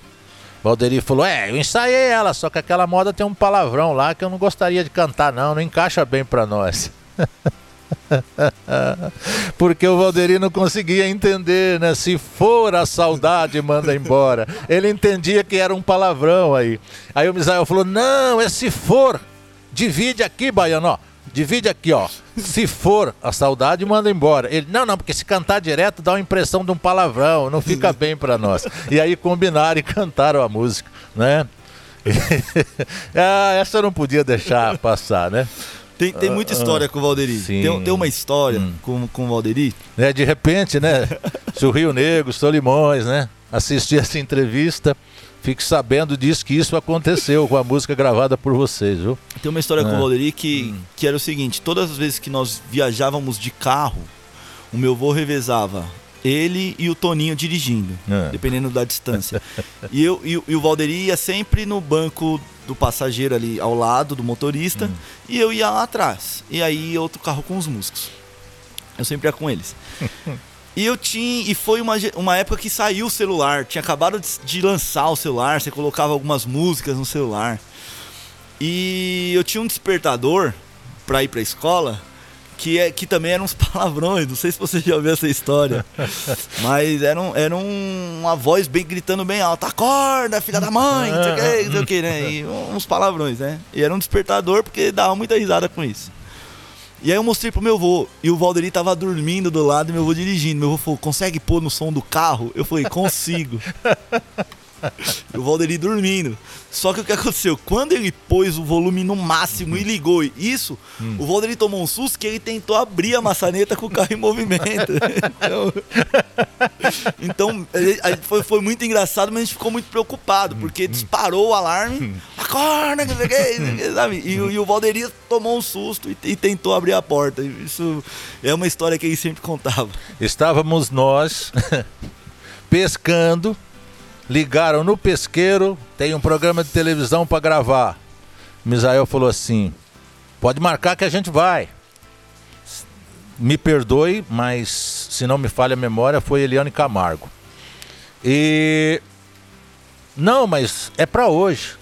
Valderi falou: É, eu ensaiei ela, só que aquela moda tem um palavrão lá que eu não gostaria de cantar, não, não encaixa bem pra nós. Porque o Valderi não conseguia entender, né? Se for a saudade, manda embora. Ele entendia que era um palavrão aí. Aí o Misael falou: Não, é se for. Divide aqui, baiano, ó. Divide aqui, ó. Se for a saudade, manda embora. Ele, não, não, porque se cantar direto dá uma impressão de um palavrão, não fica bem para nós. E aí combinaram e cantaram a música, né? ah, essa eu não podia deixar passar, né? Tem, tem muita história com o Valderi. Tem, tem uma história hum. com, com o Valderi. É, de repente, né? Se o Rio Negro, Solimões, né? Assistir essa entrevista fique sabendo disso, que isso aconteceu com a música gravada por vocês, viu? Tem uma história é. com o Valderi que, hum. que era o seguinte: todas as vezes que nós viajávamos de carro, o meu avô revezava ele e o Toninho dirigindo, é. dependendo da distância. e, eu, e, e, o Valderi ia sempre no banco do passageiro ali ao lado do motorista hum. e eu ia lá atrás. E aí outro carro com os músicos. Eu sempre ia com eles. E eu tinha. E foi uma, uma época que saiu o celular. Tinha acabado de, de lançar o celular. Você colocava algumas músicas no celular. E eu tinha um despertador pra ir pra escola. Que, é, que também eram uns palavrões, não sei se você já ouviu essa história. mas era, um, era um, uma voz bem gritando bem alta: acorda, filha da mãe, não sei o que, não sei o que, né? E uns palavrões, né? E era um despertador porque dava muita risada com isso. E aí eu mostrei pro meu avô. E o Valderi tava dormindo do lado e meu avô dirigindo. Meu avô falou, consegue pôr no som do carro? Eu falei, consigo. e o Valderi dormindo. Só que o que aconteceu? Quando ele pôs o volume no máximo e ligou isso, hum. o Valderi tomou um susto que ele tentou abrir a maçaneta com o carro em movimento. então, então foi, foi, muito engraçado, mas a gente ficou muito preocupado, porque disparou o alarme, acorda, sabe? E, e o Valderi tomou um susto e, e tentou abrir a porta. Isso é uma história que ele sempre contava. Estávamos nós pescando ligaram no pesqueiro, tem um programa de televisão para gravar. Misael falou assim: Pode marcar que a gente vai. Me perdoe, mas se não me falha a memória, foi Eliane Camargo. E. Não, mas é para hoje.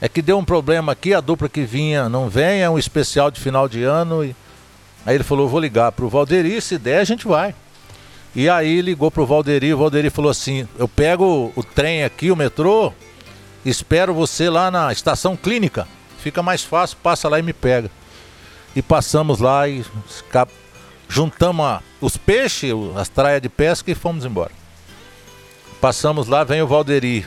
É que deu um problema aqui, a dupla que vinha não vem, é um especial de final de ano. E... Aí ele falou: vou ligar pro Valderi, se der a gente vai. E aí ligou pro Valderi, o Valderi falou assim: eu pego o trem aqui, o metrô, espero você lá na estação clínica. Fica mais fácil, passa lá e me pega. E passamos lá e juntamos os peixes, as traias de pesca e fomos embora. Passamos lá, vem o Valderi,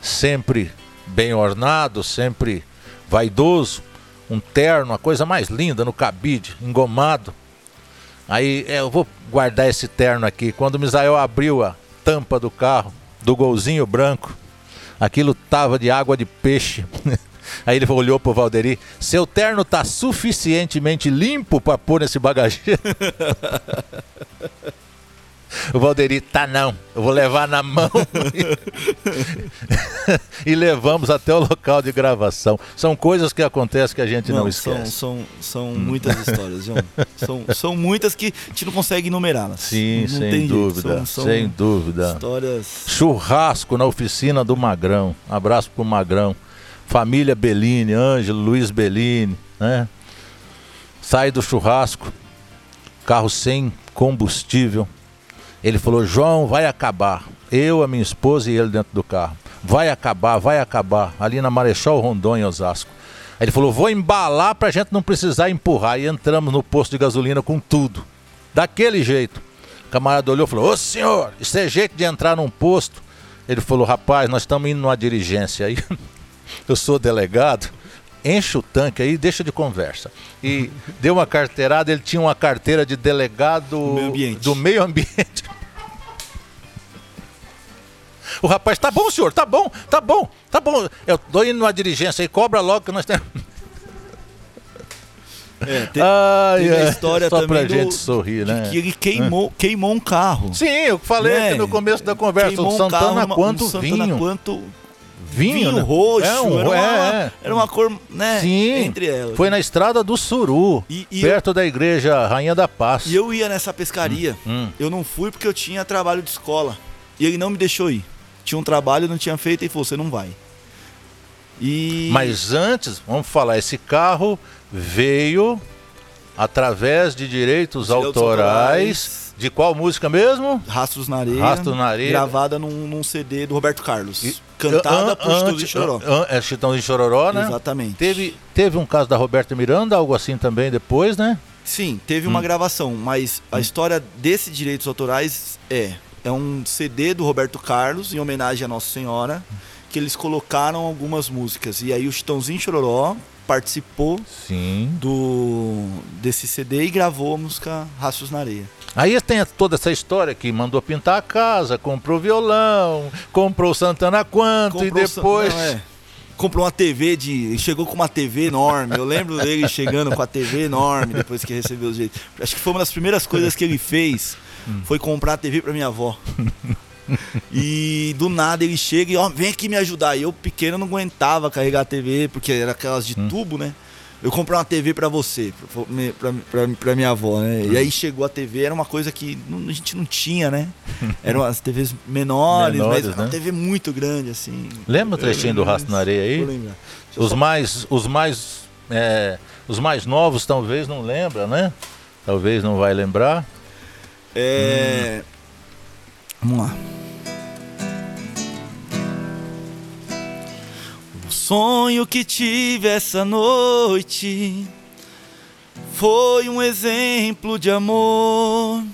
sempre bem ornado, sempre vaidoso, um terno, a coisa mais linda no cabide, engomado. Aí é, eu vou guardar esse terno aqui. Quando o Misael abriu a tampa do carro, do golzinho branco, aquilo tava de água de peixe. Aí ele olhou pro Valderi: Seu terno tá suficientemente limpo para pôr nesse bagageiro? O Valderi, tá não, eu vou levar na mão. e levamos até o local de gravação. São coisas que acontecem que a gente não, não esquece. São, são, são muitas histórias, João. São, são muitas que a gente não consegue enumerá-las. Sim, não sem dúvida. São, são sem dúvida. Histórias. Churrasco na oficina do Magrão. Abraço pro Magrão. Família Bellini, Ângelo, Luiz Bellini, né? Sai do churrasco, carro sem combustível ele falou: João, vai acabar. Eu, a minha esposa e ele dentro do carro. Vai acabar, vai acabar. Ali na Marechal Rondon, em Osasco. Aí ele falou: vou embalar para a gente não precisar empurrar. E entramos no posto de gasolina com tudo. Daquele jeito. O camarada olhou e falou: Ô senhor, isso é jeito de entrar num posto. Ele falou: rapaz, nós estamos indo numa diligência aí. eu sou delegado enche o tanque aí deixa de conversa. E deu uma carteirada, ele tinha uma carteira de delegado meio do meio ambiente. O rapaz, tá bom, senhor, tá bom, tá bom, tá bom. Eu tô indo numa diligência aí, cobra logo que nós temos. É, tem, Ai, tem a história só também pra do, gente sorrir, né? Que ele queimou, queimou um carro. Sim, eu falei né? aqui no começo da conversa. Queimou o Santana um quanto um vinho. Santana quanto vinho, vinho né? roxo, é um, era, uma, é. era uma cor, né, Sim, entre elas. Foi na estrada do Suru, e, e perto eu, da igreja Rainha da Paz. E eu ia nessa pescaria. Hum, hum. Eu não fui porque eu tinha trabalho de escola. E ele não me deixou ir. Tinha um trabalho, não tinha feito e falou: "Você não vai". E Mas antes, vamos falar, esse carro veio através de direitos, autorais, de qual música mesmo? Rastros na Areia. Rastros na Areia. Gravada num, num CD do Roberto Carlos. E, cantada por Chitãozinho Chororó. É Chitãozinho Chororó, né? Exatamente. Teve, teve um caso da Roberta Miranda, algo assim também depois, né? Sim, teve hum. uma gravação, mas a hum. história desses direitos autorais é é um CD do Roberto Carlos em homenagem à Nossa Senhora, que eles colocaram algumas músicas. E aí o Chitãozinho Chororó participou Sim. do desse CD e gravou a música Rastros na Areia. Aí tem toda essa história que mandou pintar a casa, comprou violão, comprou Santana Quanto comprou e depois. Não, é. Comprou uma TV de. Chegou com uma TV enorme. Eu lembro dele chegando com a TV enorme depois que recebeu os direitos. Acho que foi uma das primeiras coisas que ele fez. Hum. Foi comprar a TV para minha avó. e do nada ele chega e ó, vem aqui me ajudar. E eu pequeno não aguentava carregar a TV, porque era aquelas de hum. tubo, né? eu comprei uma TV para você, pra, pra, pra, minha avó, né? E aí chegou a TV, era uma coisa que a gente não tinha, né? Eram as TVs menores, menores mas né? uma TV muito grande, assim. Lembra o trechinho do Rastro na Areia aí? Os mais, os mais, é, os mais novos talvez não lembram, né? Talvez não vai lembrar. É... Hum. Vamos lá. Sonho que tive essa noite foi um exemplo de amor.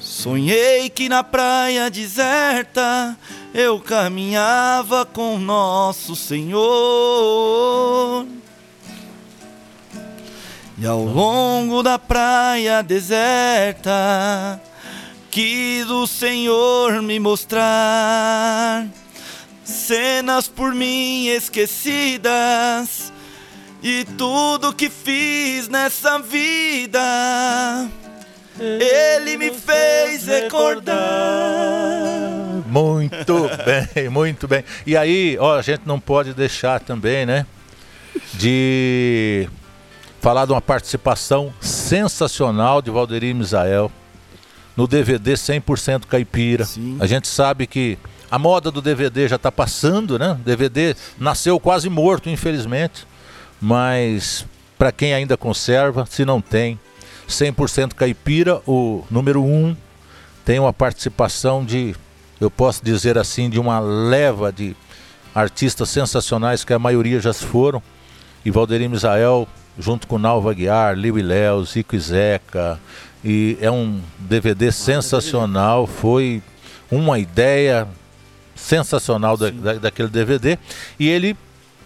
Sonhei que na praia deserta eu caminhava com nosso Senhor. E ao longo da praia deserta, quis o Senhor me mostrar cenas por mim esquecidas e tudo que fiz nessa vida. Ele me fez recordar. Muito bem, muito bem. E aí, ó, a gente não pode deixar também, né? de falar de uma participação sensacional de Valderi Misael no DVD 100% caipira. Sim. A gente sabe que a moda do DVD já está passando, né? O DVD nasceu quase morto, infelizmente. Mas para quem ainda conserva, se não tem, 100% caipira, o número 1 um, tem uma participação de, eu posso dizer assim, de uma leva de artistas sensacionais que a maioria já se foram. E Valderi Misael, junto com Nalva Guiar, Liu e Léo, Zico e Zeca. E é um DVD sensacional, foi uma ideia sensacional da, da, daquele DVD. E ele,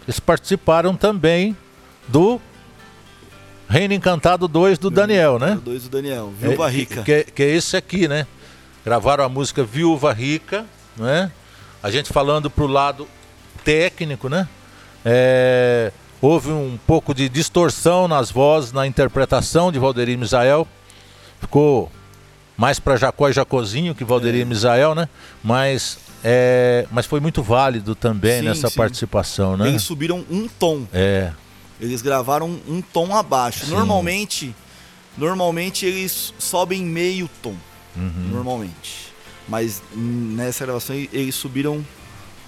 eles participaram também do Reino Encantado 2 do Daniel, né? 2 do Daniel, Viúva é, Rica. Que, que, é esse aqui, né? Gravaram a música Viúva Rica, né? A gente falando pro lado técnico, né? É, houve um pouco de distorção nas vozes, na interpretação de Valderir Misael. Ficou mais para Jacó e Jacozinho que Valderir é. Misael, né? Mas, é, mas foi muito válido também sim, nessa sim. participação, né? Eles subiram um tom. É. Eles gravaram um tom abaixo. Sim. Normalmente, normalmente eles sobem meio tom. Uhum. Normalmente. Mas nessa gravação eles subiram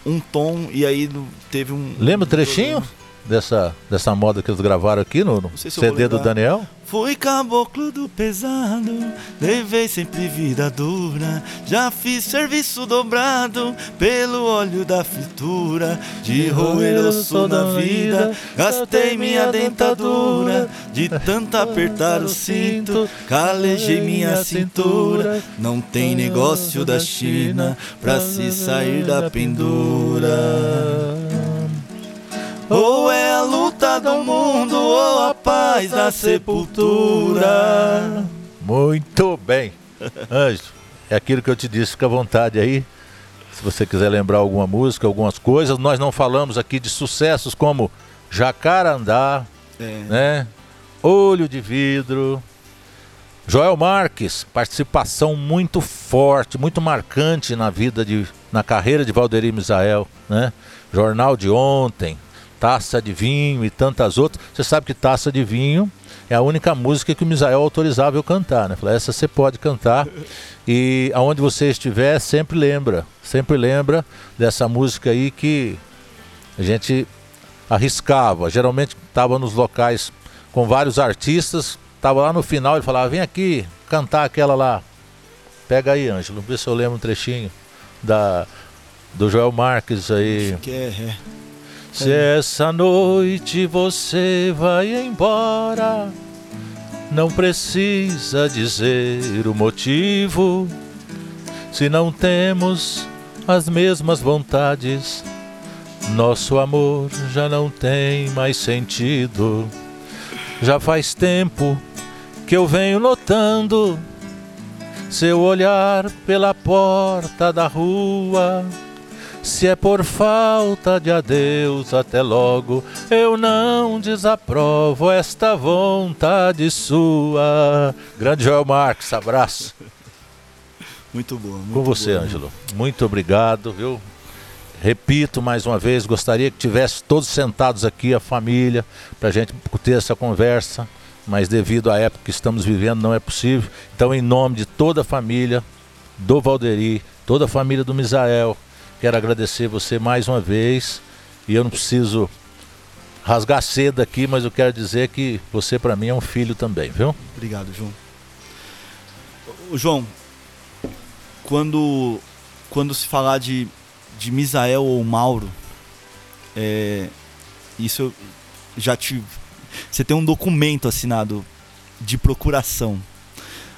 um tom e aí teve um. Lembra o trechinho? Dessa, dessa moda que eles gravaram aqui no, no se CD do Daniel? Fui caboclo do pesado, levei sempre vida dura. Já fiz serviço dobrado pelo óleo da fritura. De roer eu sou da vida, gastei minha dentadura. De tanto apertar o cinto, calejei minha cintura. Não tem negócio da China pra se sair da pendura. Ou é a luta do mundo ou a paz da sepultura. Muito bem. Anjo, é aquilo que eu te disse, fica à vontade aí. Se você quiser lembrar alguma música, algumas coisas. Nós não falamos aqui de sucessos como Jacarandá, é. né? Olho de Vidro. Joel Marques, participação muito forte, muito marcante na vida de, na carreira de Valderi Misael, né? Jornal de ontem, Taça de Vinho e tantas outras. Você sabe que Taça de Vinho é a única música que o Misael autorizava eu cantar, né? Falei, essa você pode cantar e aonde você estiver, sempre lembra, sempre lembra dessa música aí que a gente arriscava. Geralmente estava nos locais com vários artistas, estava lá no final ele falava, vem aqui cantar aquela lá. Pega aí, Ângelo, vê se eu lembro um trechinho da do Joel Marques aí. Acho que é, é. Se essa noite você vai embora, não precisa dizer o motivo. Se não temos as mesmas vontades, nosso amor já não tem mais sentido. Já faz tempo que eu venho notando seu olhar pela porta da rua se é por falta de adeus, até logo, eu não desaprovo esta vontade sua. Grande Joel Marques, abraço. Muito bom. Muito Com você, Ângelo. Muito obrigado, viu? Repito mais uma vez, gostaria que tivesse todos sentados aqui, a família, para a gente ter essa conversa, mas devido à época que estamos vivendo não é possível. Então, em nome de toda a família do Valderi, toda a família do Misael, Quero agradecer você mais uma vez. E eu não preciso rasgar cedo aqui, mas eu quero dizer que você para mim é um filho também, viu? Obrigado, João. João, quando quando se falar de de Misael ou Mauro, é, isso eu já te você tem um documento assinado de procuração.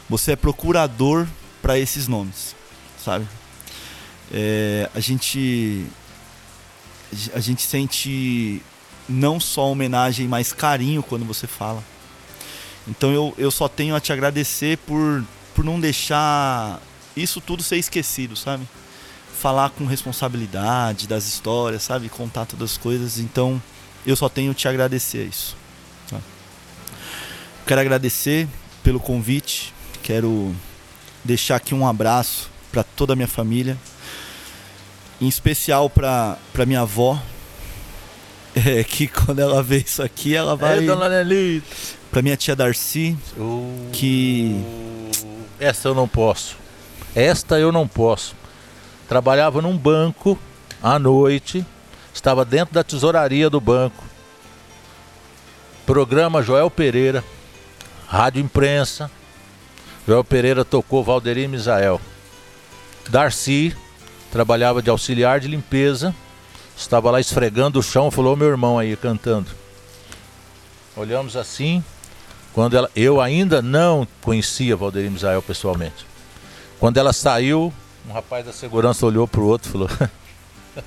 Você é procurador para esses nomes, sabe? É, a gente a gente sente não só homenagem, mas carinho quando você fala. Então eu, eu só tenho a te agradecer por, por não deixar isso tudo ser esquecido, sabe? Falar com responsabilidade das histórias, sabe? Contar todas as coisas. Então eu só tenho te agradecer isso. Quero agradecer pelo convite. Quero deixar aqui um abraço para toda a minha família em especial para minha avó, é que quando ela vê isso aqui, ela vai. É, dona. Pra minha tia Darcy, Uh, que. Essa eu não posso. Esta eu não posso. Trabalhava num banco à noite, estava dentro da tesouraria do banco. Programa Joel Pereira, Rádio Imprensa. Joel Pereira tocou Valderi Misael. Darcy trabalhava de auxiliar de limpeza, estava lá esfregando o chão, falou meu irmão aí cantando. Olhamos assim, quando ela, eu ainda não conhecia Valderi Misael pessoalmente. Quando ela saiu, um rapaz da segurança olhou pro outro e falou: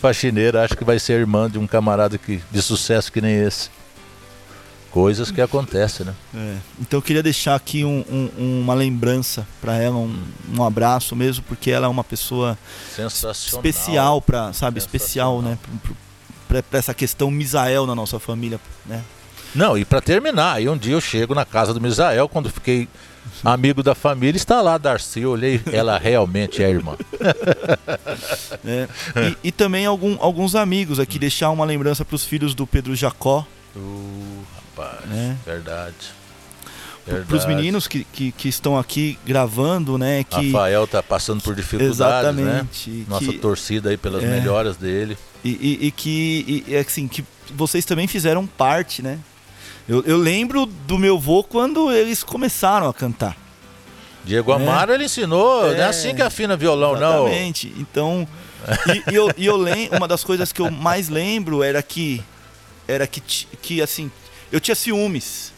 Faxineira, acho que vai ser irmã de um camarada que, de sucesso que nem esse. Coisas que acontecem, né? É, então eu queria deixar aqui um- um- uma lembrança pra ela, um, um abraço mesmo, porque ela é uma pessoa Sensacional. especial para, sabe, especial, né, pra essa questão Misael na nossa família, né? Não, e pra terminar, aí um dia eu chego na casa do Misael, quando fiquei amigo da família, está lá Darcy, eu olhei, ela realmente é irmã. né? E, e também algum- alguns amigos aqui, deixar uma lembrança pros filhos do Pedro Jacó, Uh, rapaz, né? verdade. Pros verdade. meninos que, que, que estão aqui gravando, né? Que, Rafael tá passando por dificuldades, né? exatamente. Nossa que- torcida aí pelas É. melhoras dele. E, e- e que, e, assim, que vocês também fizeram parte, né? Eu, eu lembro do meu vô quando eles começaram a cantar. Diego Amaro, ele ensinou, não é É. assim que afina violão, não. Exatamente. Então, e, eu, e eu lembro, uma das coisas que eu mais lembro era que, era que, que assim, eu tinha ciúmes.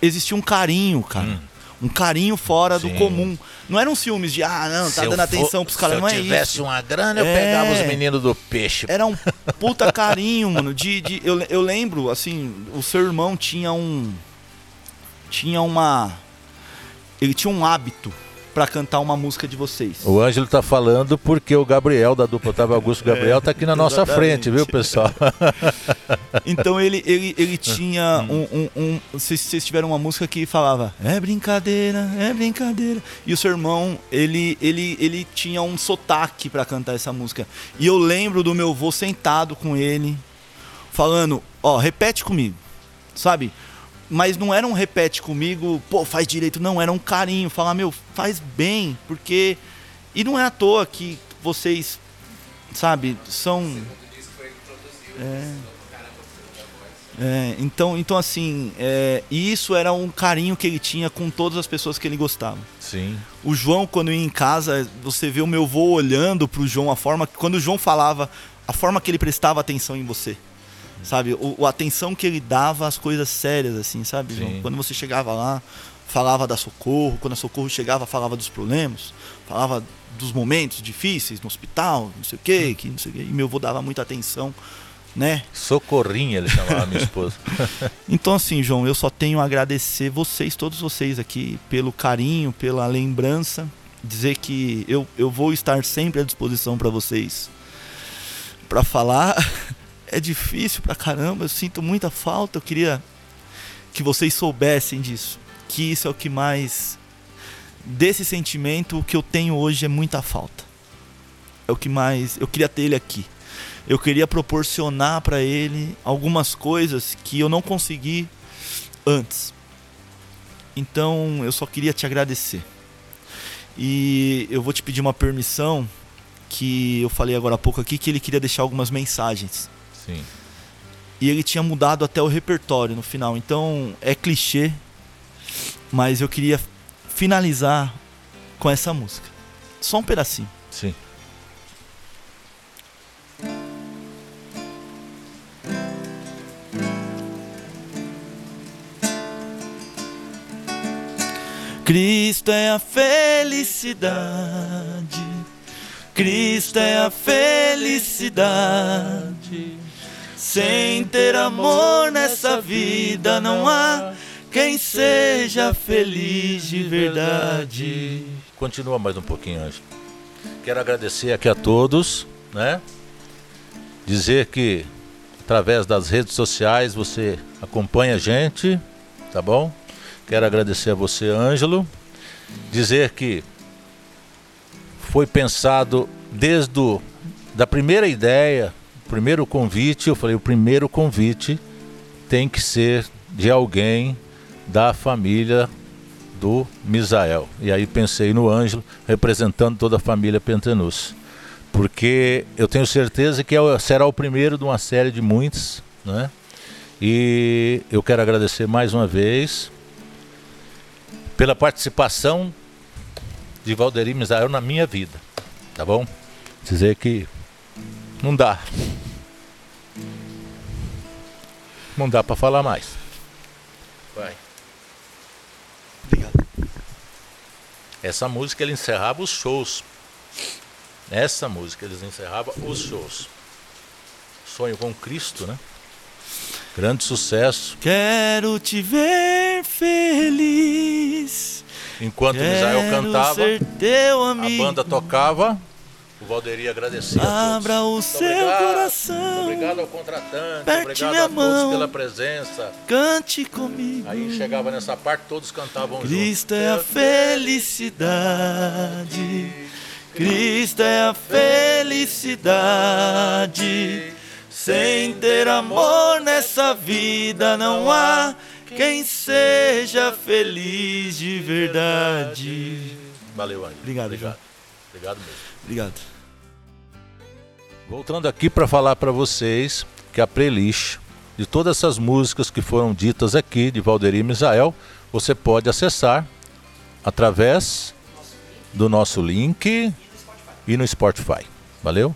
Existia um carinho, cara. Hum. Um carinho fora do Sim. comum. Não eram ciúmes de, ah, não, tá Se dando atenção pros caras, não é Se eu tivesse isso. uma grana, eu É. pegava os meninos do peixe. Era um puta carinho, mano. De, de, eu, eu lembro, assim, o seu irmão tinha um. Tinha uma. Ele tinha um hábito pra cantar uma música de vocês. O Ângelo tá falando porque o Gabriel da dupla Otávio Augusto Gabriel tá aqui na nossa frente, viu, pessoal? Então ele, ele, ele tinha um. um, um vocês, vocês tiveram uma música que falava É brincadeira, é brincadeira. E o seu irmão, ele, ele, ele tinha um sotaque pra cantar essa música. E eu lembro do meu avô sentado com ele, falando: Ó, repete comigo, sabe? Mas não era um repete comigo, pô, faz direito, não, era um carinho, falar, meu, faz bem, porque. E não é à toa que vocês, sabe, são. É. É, então, então assim, é, e isso era um carinho que ele tinha com todas as pessoas que ele gostava. Sim. O João, quando ia em casa, você vê o meu avô olhando pro João, a forma quando o João falava, a forma que ele prestava atenção em você. Sabe? O, a atenção que ele dava às coisas sérias, assim, sabe, João? Quando você chegava lá, falava da socorro, quando a socorro chegava, falava dos problemas, falava dos momentos difíceis no hospital, não sei o quê, que não sei o quê. E meu avô dava muita atenção, né? Socorrinha, ele chamava a minha esposa. Então, assim, João, eu só tenho a agradecer vocês, todos vocês aqui, pelo carinho, pela lembrança. Dizer que eu, eu vou estar sempre à disposição para vocês. Para falar, é difícil pra caramba, eu sinto muita falta. Eu queria que vocês soubessem disso. Que isso é o que mais. Desse sentimento, o que eu tenho hoje é muita falta. É o que mais. Eu queria ter ele aqui eu queria proporcionar para ele algumas coisas que eu não consegui antes. Então eu só queria te agradecer. E eu vou te pedir uma permissão que eu falei agora há pouco aqui que ele queria deixar algumas mensagens. Sim. E ele tinha mudado até o repertório no final. Então é clichê, mas eu queria finalizar com essa música. Só um pedacinho. Sim. Cristo é a felicidade. Cristo é a felicidade. Sem ter amor nessa vida não há quem seja feliz de verdade. Continua mais um pouquinho, Ângelo. Quero agradecer aqui a todos, né? Dizer que através das redes sociais você acompanha a gente, tá bom? Quero agradecer a você, Ângelo. Dizer que foi pensado desde o, da primeira ideia primeiro convite, eu falei, o primeiro convite tem que ser de alguém da família do Misael. E aí pensei no Ângelo, representando toda a família Pentanus. Porque eu tenho certeza que é será o primeiro de uma série de muitos, né? E eu quero agradecer mais uma vez pela participação de Valderir Misael na minha vida, tá bom? Dizer que não dá. Não dá para falar mais. Vai. Obrigado. Essa música ele encerrava os shows. Essa música eles encerravam os shows. Sonho com Cristo, né? Grande sucesso. Quero te ver feliz. Enquanto Misael cantava, a banda tocava, o Valderi agradecia a Abra o todos. seu obrigado, coração. Obrigado ao contratante, Aperte obrigado a todos mão. pela presença. Cante comigo. Aí chegava nessa parte, todos cantavam Cristo juntos. é a felicidade. Cristo é a felicidade. Sem ter amor nessa vida não há quem seja feliz de verdade. Valeu, Ângelo. Obrigado, Obrigado. Obrigado mesmo. Obrigado. Voltando aqui para falar para vocês que a playlist de todas essas músicas que foram ditas aqui de Valderi Misael, você pode acessar através do nosso link e no Spotify. Valeu?